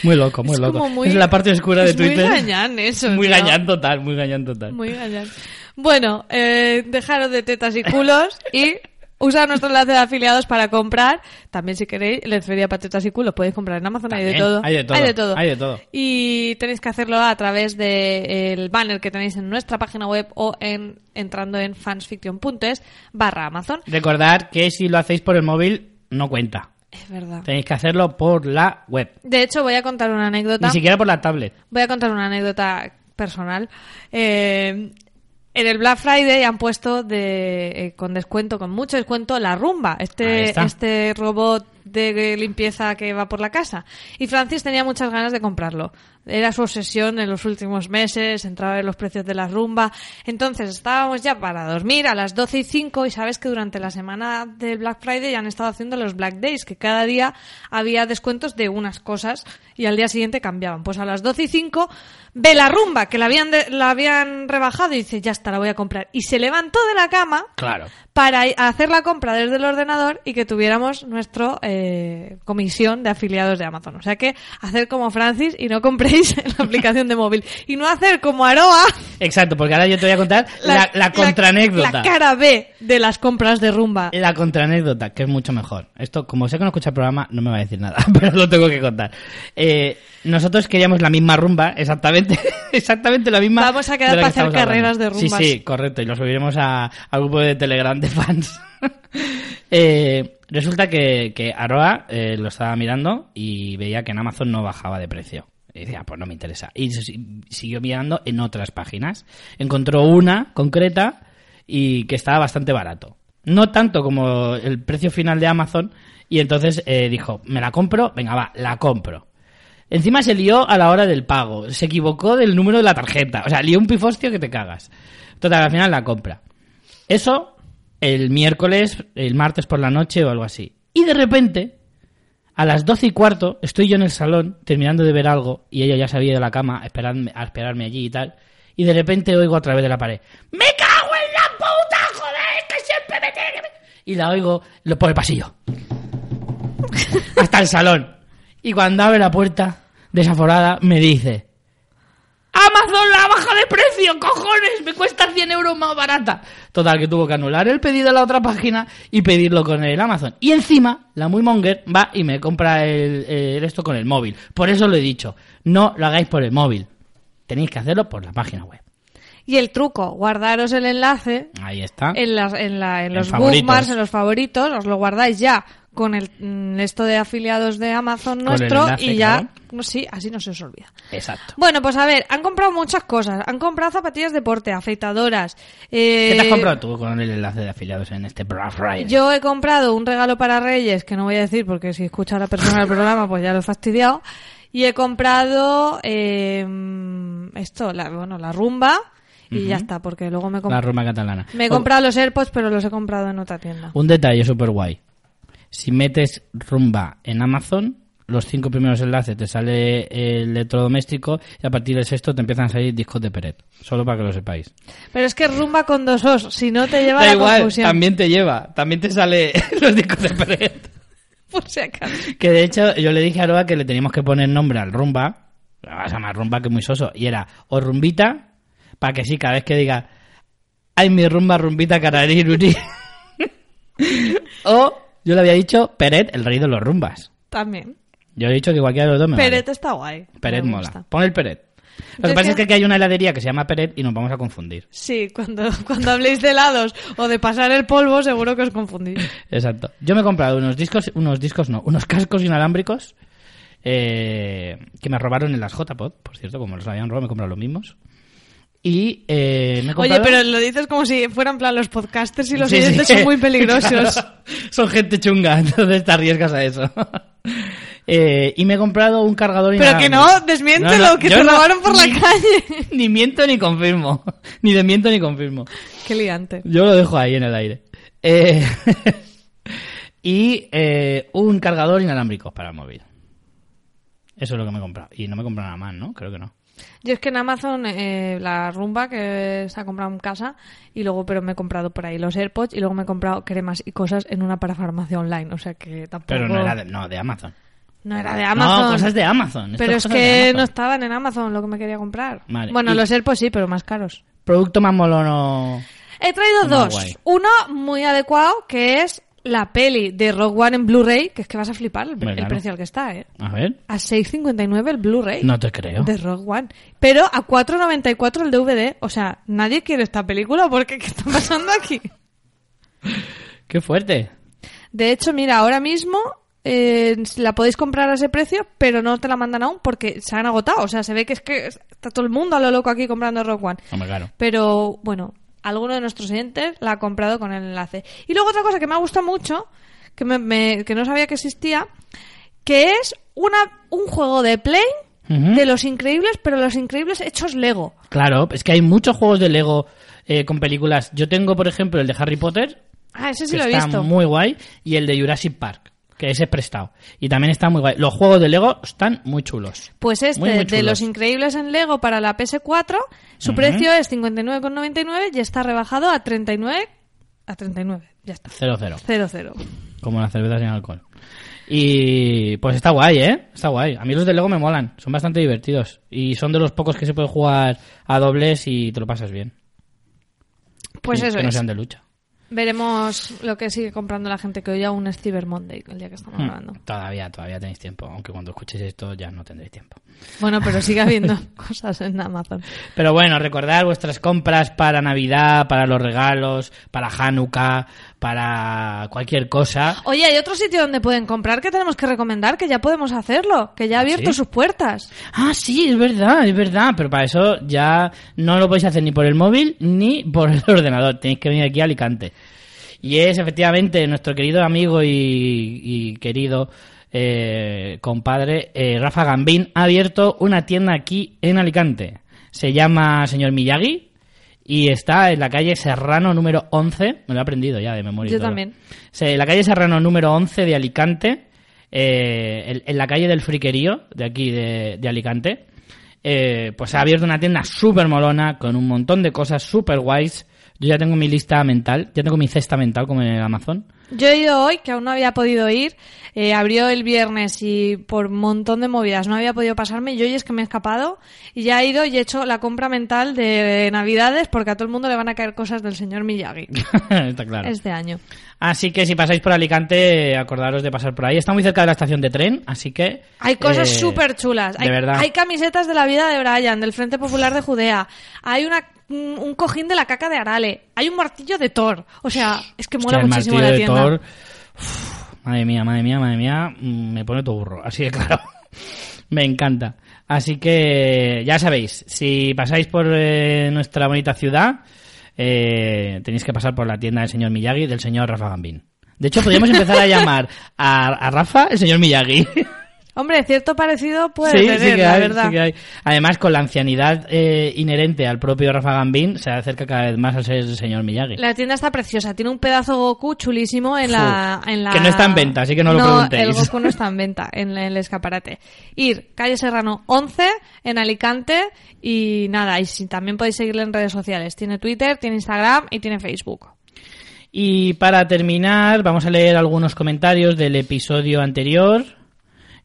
Muy loco, muy Es loco. muy- es la parte oscura de Twitter. Muy gañán eso. Muy tío. gañán total, muy gañán total. Muy gañán. Bueno, eh, dejaros de tetas y culos y usar nuestro enlace de afiliados para comprar. También si queréis, lencería para tetas y culos podéis comprar en Amazon, hay de todo. hay de todo, Hay de todo. hay de todo. Y tenéis que hacerlo a través del banner que tenéis en nuestra página web o en entrando en fansfiction.es barra Amazon. Recordad que si lo hacéis por el móvil, no cuenta. Es verdad. Tenéis que hacerlo por la web. De hecho, voy a contar una anécdota. Ni siquiera por la tablet. Voy a contar una anécdota personal. Eh, en el Black Friday han puesto de, eh, con descuento, con mucho descuento, la rumba, este, este robot de limpieza que va por la casa. Y Francis tenía muchas ganas de comprarlo. Era su obsesión en los últimos meses, entraba en los precios de la rumba. Entonces estábamos ya para dormir a las 12 y 5 y sabes que durante la semana del Black Friday han estado haciendo los Black Days, que cada día había descuentos de unas cosas y al día siguiente cambiaban. Pues a las 12 y 5 ve la rumba, que la habían, de- la habían rebajado y dice, ya está, la voy a comprar. Y se levantó de la cama Claro. para hacer la compra desde el ordenador y que tuviéramos nuestro eh, comisión de afiliados de Amazon. O sea que hacer como Francis y no compréis la aplicación de móvil. Y no hacer como Aroa Exacto, porque ahora yo te voy a contar la, la contraanécdota. La, cara B de las compras de rumba. La contraanécdota, que es mucho mejor. Esto, como sé que no escucha el programa, no me va a decir nada, pero lo tengo que contar. Eh, nosotros queríamos la misma rumba, exactamente, exactamente la misma. Vamos a quedar para hacer carreras hablando. de rumbas. Sí, sí, correcto, y lo subiremos a- al grupo de Telegram de fans. Eh, resulta que, que Aroa eh, lo estaba mirando y veía que en Amazon no bajaba de precio. Y decía, pues no me interesa. Y siguió mirando en otras páginas. Encontró una concreta y que estaba bastante barato. No tanto como el precio final de Amazon. Y entonces eh, dijo, me la compro, venga va, la compro. Encima se lió a la hora del pago. Se equivocó del número de la tarjeta. O sea, lió un pifostio que te cagas. Total, al final la compra. Eso el miércoles, el martes por la noche o algo así. Y de repente, a las doce y cuarto, estoy yo en el salón terminando de ver algo y ella ya se había ido a la cama a esperarme, a esperarme allí y tal. Y de repente oigo a través de la pared: ¡Me cago en la puta, joder! ¡Que siempre me tiene que me-". Y la oigo por el pasillo. Hasta el salón. Y cuando abre la puerta, desaforada, me dice: Amazon la baja de precio, cojones, me cuesta 100 euros más barata. Total, que tuvo que anular el pedido de la otra página y pedirlo con el Amazon. Y encima, la muy monger va y me compra el, el esto con el móvil. Por eso lo he dicho, no lo hagáis por el móvil. Tenéis que hacerlo por la página web. Y el truco, guardaros el enlace Ahí está. en, las, en, la, en los bookmarks, en los favoritos, os lo guardáis ya con el mm, esto de afiliados de Amazon nuestro enlace, y ya, claro. sí, así no se os olvida. Exacto. Bueno, pues a ver, han comprado muchas cosas. Han comprado zapatillas de deporte, afeitadoras. eh, ¿Qué te has comprado tú con el enlace de afiliados en este Black Friday? Yo he comprado un regalo para Reyes, que no voy a decir porque si escucha a la persona del programa, pues ya lo he fastidiado. Y he comprado eh, esto, la, bueno, la rumba. Y ya está, porque luego me, he comp- La Roma catalana. me he Oh, comprado los AirPods, pero los he comprado en otra tienda. Un detalle súper guay. Si metes rumba en Amazon, los cinco primeros enlaces te sale el electrodoméstico y a partir del sexto te empiezan a salir discos de Peret. Solo para que lo sepáis. Pero es que rumba con dos os, si no te lleva Da la igual, confusión. también te lleva. También te sale los discos de Peret. Por si acaso. Que de hecho yo le dije a Aroa que le teníamos que poner nombre al rumba. La vas a llamar rumba que es muy soso. Y era o rumbita, para que sí, cada vez que diga ay mi rumba, rumbita, carariruri. o yo le había dicho Peret, el rey de los rumbas. También. Yo he dicho que cualquiera de los dos me vale. Peret está guay. Peret Me mola. gusta. Pon el Peret. Lo que pasa es que- aquí hay una heladería que se llama Peret y nos vamos a confundir. Sí, cuando, cuando habléis de helados o de pasar el polvo, seguro que os confundís. Exacto. Yo me he comprado unos discos, unos discos no, unos cascos inalámbricos eh, que me robaron en las JPod, por cierto, como los habían robado, me he comprado los mismos. Y eh, me he Oye, pero lo dices como si fueran en plan los podcasters y los Sí, sí. oyentes son muy peligrosos. Claro. Son gente chunga, entonces te arriesgas a eso. Eh, y me he comprado un cargador Pero que no, desmiéntelo, No, no, que te no- robaron por la calle. Ni miento ni confirmo. Ni desmiento ni confirmo. Qué liante. Yo lo dejo ahí en el aire. Eh, y eh, un cargador inalámbrico para el móvil. Eso es lo que me he comprado. Y no me he comprado nada más, ¿no? Creo que no. Yo es que en Amazon eh, la rumba que se ha comprado en casa y luego pero me he comprado por ahí los AirPods y luego me he comprado cremas y cosas en una parafarmacia online, o sea que tampoco Pero no era de, no, de Amazon. No era de Amazon. No, cosas de Amazon. Pero es que no estaban en Amazon lo que me quería comprar. Vale, Bueno, y- los AirPods sí, pero más caros. Producto más molono. He traído dos. guay. Uno muy adecuado que es la peli de Rogue One en Blu-ray, que es que vas a flipar el, precio al que está, ¿eh? A ver. A 6.59 el Blu-ray. No te creo. De Rogue One. Pero a 4.94 el DVD. O sea, nadie quiere esta película porque ¿qué está pasando aquí? Qué fuerte. De hecho, mira, ahora mismo eh, la podéis comprar a ese precio, pero no te la mandan aún porque se han agotado. O sea, se ve que es que está todo el mundo a lo loco aquí comprando Rogue One. Claro. Pero bueno, alguno de nuestros oyentes la ha comprado con el enlace. Y luego otra cosa que me ha gustado mucho, que, me- me- que no sabía que existía, que es una, un juego de Play de los increíbles, pero los increíbles hechos Lego. Claro, es que hay muchos juegos de Lego eh, con películas. Yo tengo, por ejemplo, el de Harry Potter, Ah, ese sí que lo he está visto. muy guay, y el de Jurassic Park, que ese es prestado. Y también está muy guay. Los juegos de Lego están muy chulos. Pues este, Muy, muy de los increíbles en Lego para la PS4, su precio es 59,99 y está rebajado a 39. A 39, ya está. 0-0. 0-0. Como la cerveza sin alcohol. Y pues está guay, ¿eh? Está guay. A mí los de Lego me molan. Son bastante divertidos. Y son de los pocos que se puede jugar a dobles y te lo pasas bien. Pues Y eso Que no sean de lucha. Veremos lo que sigue comprando la gente, que hoy aún es Cyber Monday, el día que estamos Hmm. hablando. Todavía, todavía tenéis tiempo. Aunque cuando escuchéis esto ya no tendréis tiempo. Bueno, pero sigue habiendo cosas en Amazon. Pero bueno, recordad vuestras compras para Navidad, para los regalos, para Hanukkah, para cualquier cosa. Oye, hay otro sitio donde pueden comprar que tenemos que recomendar, que ya podemos hacerlo, que ya ha abierto ¿Sí? sus puertas. Ah, sí, es verdad, es verdad. Pero para eso ya no lo podéis hacer ni por el móvil ni por el ordenador. Tenéis que venir aquí a Alicante. Y es efectivamente nuestro querido amigo y, y querido eh, compadre eh, Rafa Gambín ha abierto una tienda aquí en Alicante. Se llama Señor Miyagi y está en la calle Serrano número 11. Me lo he aprendido ya de memoria. Yo todo. también. Se- la calle Serrano número 11 de Alicante, eh, en, en la calle del Friquerío, de aquí de, de Alicante, eh, pues ha abierto una tienda súper molona, con un montón de cosas súper guays. Yo ya tengo mi lista mental, ya tengo mi cesta mental como en el Amazon. Yo he ido hoy, que aún no había podido ir. eh, abrió el viernes y por un montón de movidas no había podido pasarme. Yo hoy es que me he escapado y ya he ido y he hecho la compra mental de Navidades porque a todo el mundo le van a caer cosas del señor Miyagi Está claro. este año. Así que si pasáis por Alicante, acordaros de pasar por ahí. Está muy cerca de la estación de tren, así que... Hay cosas eh, súper chulas. de Hay, verdad. hay camisetas de la vida de Brian, del Frente Popular de Judea. Hay una, un cojín de la caca de Arale. Hay un martillo de Thor. O sea, es que mola Hostia, muchísimo la tienda. Madre mía, madre mía, madre mía. mm, Me pone todo burro. Así que claro. me encanta. Así que ya sabéis, si pasáis por eh, nuestra bonita ciudad, eh, tenéis que pasar por la tienda del señor Miyagi y del señor Rafa Gambín. De hecho, podríamos empezar a llamar a, a Rafa el señor Miyagi. Hombre, cierto parecido puede sí, tener, sí que la hay, verdad. sí que hay. Además, con la ancianidad eh, inherente al propio Rafa Gambín, se acerca cada vez más al ser el señor Miyagi. La tienda está preciosa. Tiene un pedazo Goku chulísimo en la, en la... que no está en venta, así que no lo preguntéis. el Goku no está en venta en el escaparate. Ir, calle Serrano 11, en Alicante. Y nada, y si, también podéis seguirle en redes sociales. Tiene Twitter, tiene Instagram y tiene Facebook. Y para terminar, vamos a leer algunos comentarios del episodio anterior.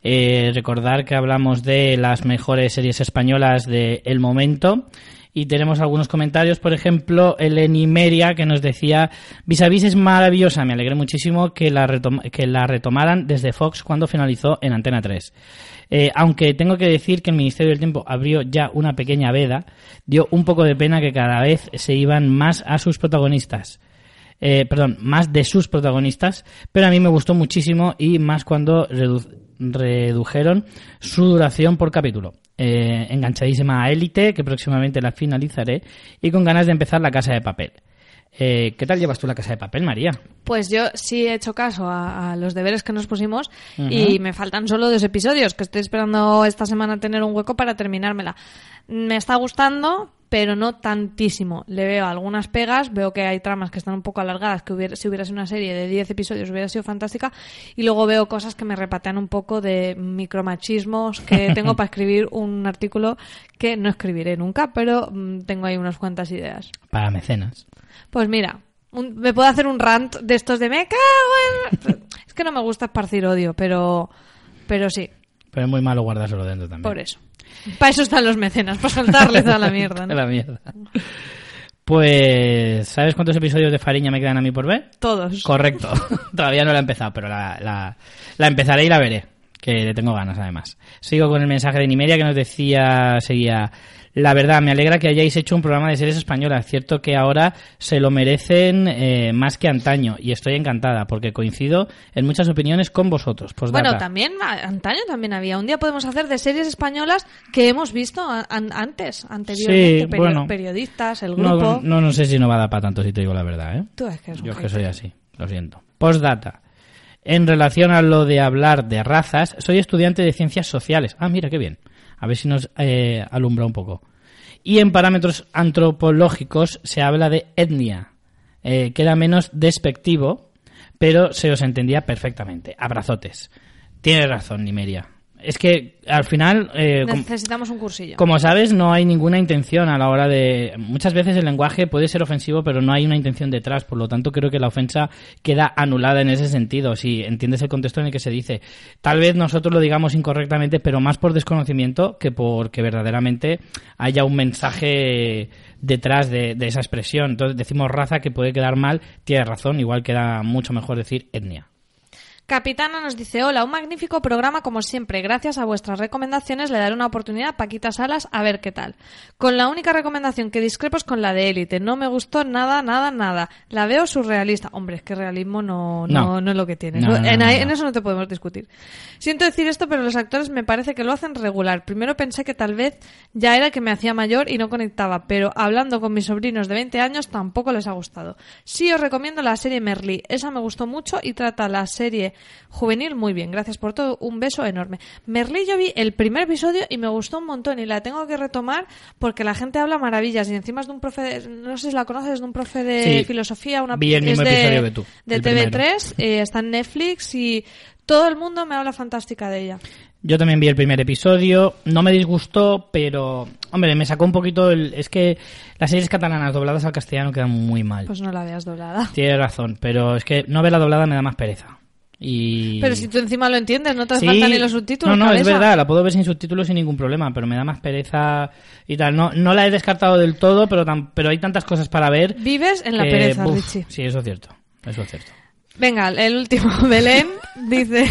Eh, recordar que hablamos de las mejores series españolas de el momento. Y tenemos algunos comentarios, por ejemplo, el Enimeria que nos decía, Vis a Vis es maravillosa, me alegré muchísimo que la, que la retomaran desde Fox cuando finalizó en Antena 3. Eh, aunque tengo que decir que el Ministerio del Tiempo abrió ya una pequeña veda, dio un poco de pena que cada vez se iban más a sus protagonistas eh, perdón, más de sus protagonistas, pero a mí me gustó muchísimo y más cuando redu- redujeron su duración por capítulo. Eh, enganchadísima a Élite, que próximamente la finalizaré, y con ganas de empezar La Casa de Papel. Eh, ¿Qué tal llevas tú La Casa de Papel, María? Pues yo sí he hecho caso a, a los deberes que nos pusimos y me faltan solo dos episodios, que estoy esperando esta semana tener un hueco para terminármela. Me está gustando, pero no tantísimo. Le veo algunas pegas, veo que hay tramas que están un poco alargadas, que hubiera, si hubiera sido una serie de 10 episodios hubiera sido fantástica, y luego veo cosas que me repatean un poco de micromachismos que tengo para escribir un artículo que no escribiré nunca, pero mm, tengo ahí unas cuantas ideas. Para mecenas. Pues mira, un- me puedo hacer un rant de estos de me cago en... Es que no me gusta esparcir odio, pero, pero sí, Pero es muy malo guardárselo dentro también. por eso. Para eso están los mecenas, para soltarles a la mierda, A ¿no? la mierda. Pues, ¿sabes cuántos episodios de Fariña me quedan a mí por ver? Todos. Correcto. Todavía no la he empezado, pero la, la, la empezaré y la veré. Que le tengo ganas, además. Sigo con el mensaje de Nimeria que nos decía, seguía, la verdad, me alegra que hayáis hecho un programa de series españolas. Cierto que ahora se lo merecen eh, más que antaño. Y estoy encantada, porque coincido en muchas opiniones con vosotros. Postdata. Bueno, también, antaño también había. Un día podemos hacer de series españolas que hemos visto an- antes, anteriormente. Sí, peri- bueno. Periodistas, el grupo. no, no sé si no va a dar para tanto, si te digo la verdad, ¿eh? Tú es que eres un Yo es que soy así, lo siento. Postdata. En relación a lo de hablar de razas, soy estudiante de ciencias sociales. Ah, mira, qué bien. A ver si nos eh, alumbra un poco. Y en parámetros antropológicos se habla de etnia, eh, que era menos despectivo, pero se os entendía perfectamente. Abrazotes. Tiene razón, Nimeria. Es que al final, eh, Necesitamos un cursillo. como sabes, no hay ninguna intención a la hora de... Muchas veces el lenguaje puede ser ofensivo, pero no hay una intención detrás. Por lo tanto, creo que la ofensa queda anulada en ese sentido, si entiendes el contexto en el que se dice. Tal vez nosotros lo digamos incorrectamente, pero más por desconocimiento que porque verdaderamente haya un mensaje detrás de, de esa expresión. Entonces decimos raza que puede quedar mal, tiene razón, igual queda mucho mejor decir etnia. Capitana nos dice, hola, un magnífico programa como siempre. Gracias a vuestras recomendaciones le daré una oportunidad a Paquita Salas a ver qué tal. Con la única recomendación que discrepo es con la de Élite. No me gustó nada, nada, nada. La veo surrealista. Hombre, es que realismo no, no, No. no es lo que tiene. No, en, en eso no te podemos discutir. Siento decir esto, pero los actores me parece que lo hacen regular. Primero pensé que tal vez ya era que me hacía mayor y no conectaba, pero hablando con mis sobrinos de 20 años tampoco les ha gustado. Sí os recomiendo la serie Merlí. Esa me gustó mucho y trata la serie juvenil muy bien. Gracias por todo. Un beso enorme. Merlí yo vi el primer episodio y me gustó un montón y la tengo que retomar porque la gente habla maravillas y encima es de un profe, de- no sé si la conoces, es de un profe de Sí, filosofía, una vi el mismo es de, episodio que tú, de el primero. TV3, eh, está en Netflix y todo el mundo me habla fantástica de ella. Yo también vi el primer episodio, no me disgustó, pero, hombre, me sacó un poquito el... Es que las series catalanas dobladas al castellano quedan muy mal. Pues no la veas doblada. Tienes razón, pero es que no verla doblada me da más pereza. Y... Pero si tú encima lo entiendes, no te Sí. falta ni los subtítulos. No, no, es verdad, la puedo ver sin subtítulos sin ningún problema, pero me da más pereza y tal. No, no la he descartado del todo, pero, tan- pero hay tantas cosas para ver. Vives en la que, pereza, buf, Richie. Sí, eso es cierto. Eso es cierto. Venga, el último. Belén dice: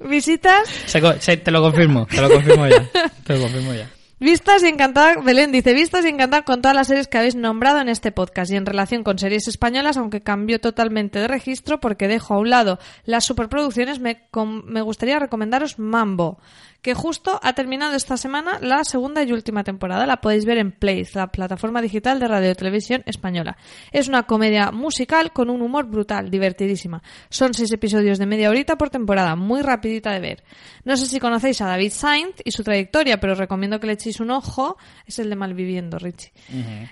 visitas, Se co- se- te lo confirmo, te lo confirmo ya. Te lo confirmo ya. Vistas y encantada. Belén dice: vistas y encantada con todas las series que habéis nombrado en este podcast. Y en relación con series españolas, aunque cambio totalmente de registro porque dejo a un lado las superproducciones, me, com- me gustaría recomendaros Mambo. Que justo ha terminado esta semana la segunda y última temporada. La podéis ver en Place, la plataforma digital de radio y televisión española. Es una comedia musical con un humor brutal, divertidísima. Son seis episodios de media horita por temporada, muy rapidita de ver. No sé si conocéis a David Sainz y su trayectoria, pero recomiendo que le echéis un ojo. Es el de Malviviendo, Richie.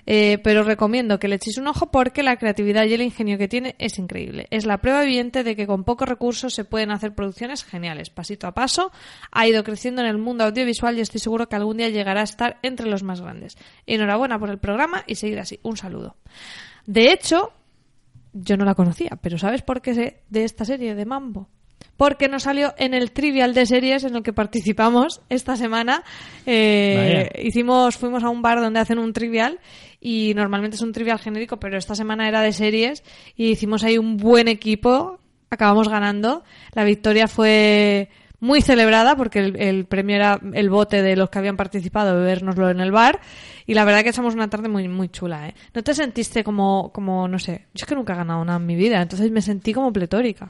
Eh, pero recomiendo que le echéis un ojo porque la creatividad y el ingenio que tiene es increíble. Es la prueba evidente de que con pocos recursos se pueden hacer producciones geniales. Pasito a paso, ha ido creciendo en el mundo audiovisual y estoy seguro que algún día llegará a estar entre los más grandes. Enhorabuena por el programa y seguir así. Un saludo. De hecho, yo no la conocía, pero ¿sabes por qué sé de esta serie de Mambo? Porque nos salió en el trivial de series en el que participamos esta semana. Eh, hicimos, fuimos a un bar donde hacen un trivial y normalmente es un trivial genérico, pero esta semana era de series y hicimos ahí un buen equipo. Acabamos ganando. La victoria fue muy celebrada porque el, premio era el bote de los que habían participado, bebérnoslo en el bar. Y la verdad que echamos una tarde muy, muy chula, ¿eh? ¿No te sentiste como, como, no sé, yo es que nunca he ganado nada en mi vida, entonces me sentí como pletórica.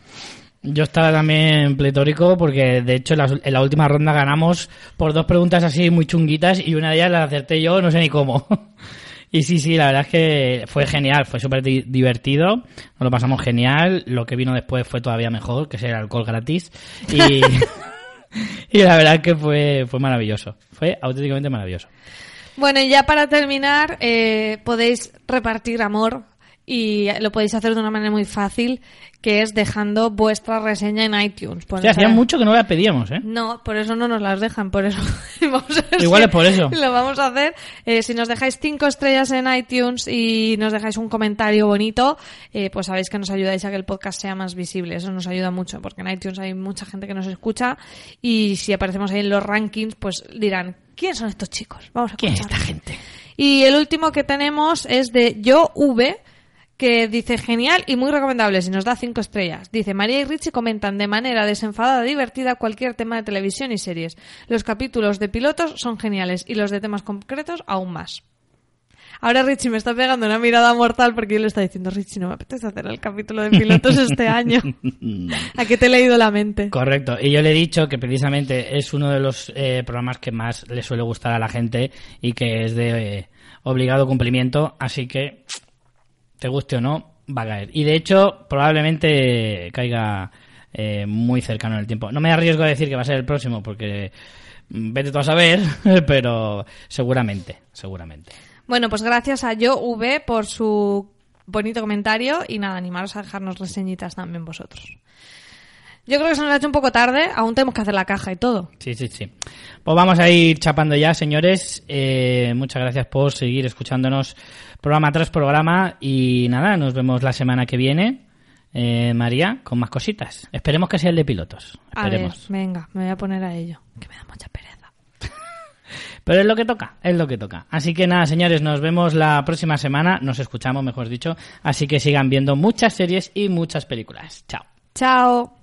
Yo estaba también pletórico porque de hecho en la, en la última ronda ganamos por dos preguntas así muy chunguitas y una de ellas la acerté yo, no sé ni cómo. Y sí, sí, la verdad es que fue genial, fue súper di- divertido, nos lo pasamos genial, lo que vino después fue todavía mejor, que es el alcohol gratis. Y, y la verdad es que fue, fue maravilloso, fue auténticamente maravilloso. Bueno, y ya para terminar, eh, podéis repartir amor y lo podéis hacer de una manera muy fácil, que es dejando vuestra reseña en iTunes. Pues, O sea, hacía mucho que no la pedíamos, ¿eh? No, por eso no nos las dejan, por eso vamos a ver Igual si es por eso. Lo vamos a hacer. Eh, si nos dejáis cinco estrellas en iTunes y nos dejáis un comentario bonito, eh, pues sabéis que nos ayudáis a que el podcast sea más visible. Eso nos ayuda mucho, porque en iTunes hay mucha gente que nos escucha y si aparecemos ahí en los rankings, pues dirán, ¿quién son estos chicos? Vamos a ¿Quién es esta gente? Y el último que tenemos es de Yo V, que dice genial y muy recomendable y nos da cinco estrellas. Dice María y Richie comentan de manera desenfadada divertida cualquier tema de televisión y series. Los capítulos de pilotos son geniales y los de temas concretos aún más. Ahora Richie me está pegando una mirada mortal porque él le está diciendo, Richie, no me apetece hacer el capítulo de pilotos este año. ¿A qué te he leído la mente? Correcto. Y yo le he dicho que precisamente es uno de los eh, programas que más le suele gustar a la gente y que es de eh, obligado cumplimiento. Así que, te guste o no, va a caer. Y de hecho, probablemente caiga eh, muy cercano en el tiempo. No me arriesgo a decir que va a ser el próximo porque mm, vete tú a saber, pero seguramente, seguramente. Bueno, pues gracias a Yo V por su bonito comentario y nada, animaros a dejarnos reseñitas también vosotros. Yo creo que se nos ha hecho un poco tarde, aún tenemos que hacer la caja y todo. Sí, sí, sí. Pues vamos a ir chapando ya, señores. Eh, muchas gracias por seguir escuchándonos programa tras programa. Y nada, nos vemos la semana que viene, eh, María, con más cositas. Esperemos que sea el de pilotos. A ver, Esperemos. venga, me voy a poner a ello, que me da mucha pereza. Pero es lo que toca, es lo que toca. Así que nada, señores, nos vemos la próxima semana. Nos escuchamos, mejor dicho. Así que sigan viendo muchas series y muchas películas. Chao. Chao.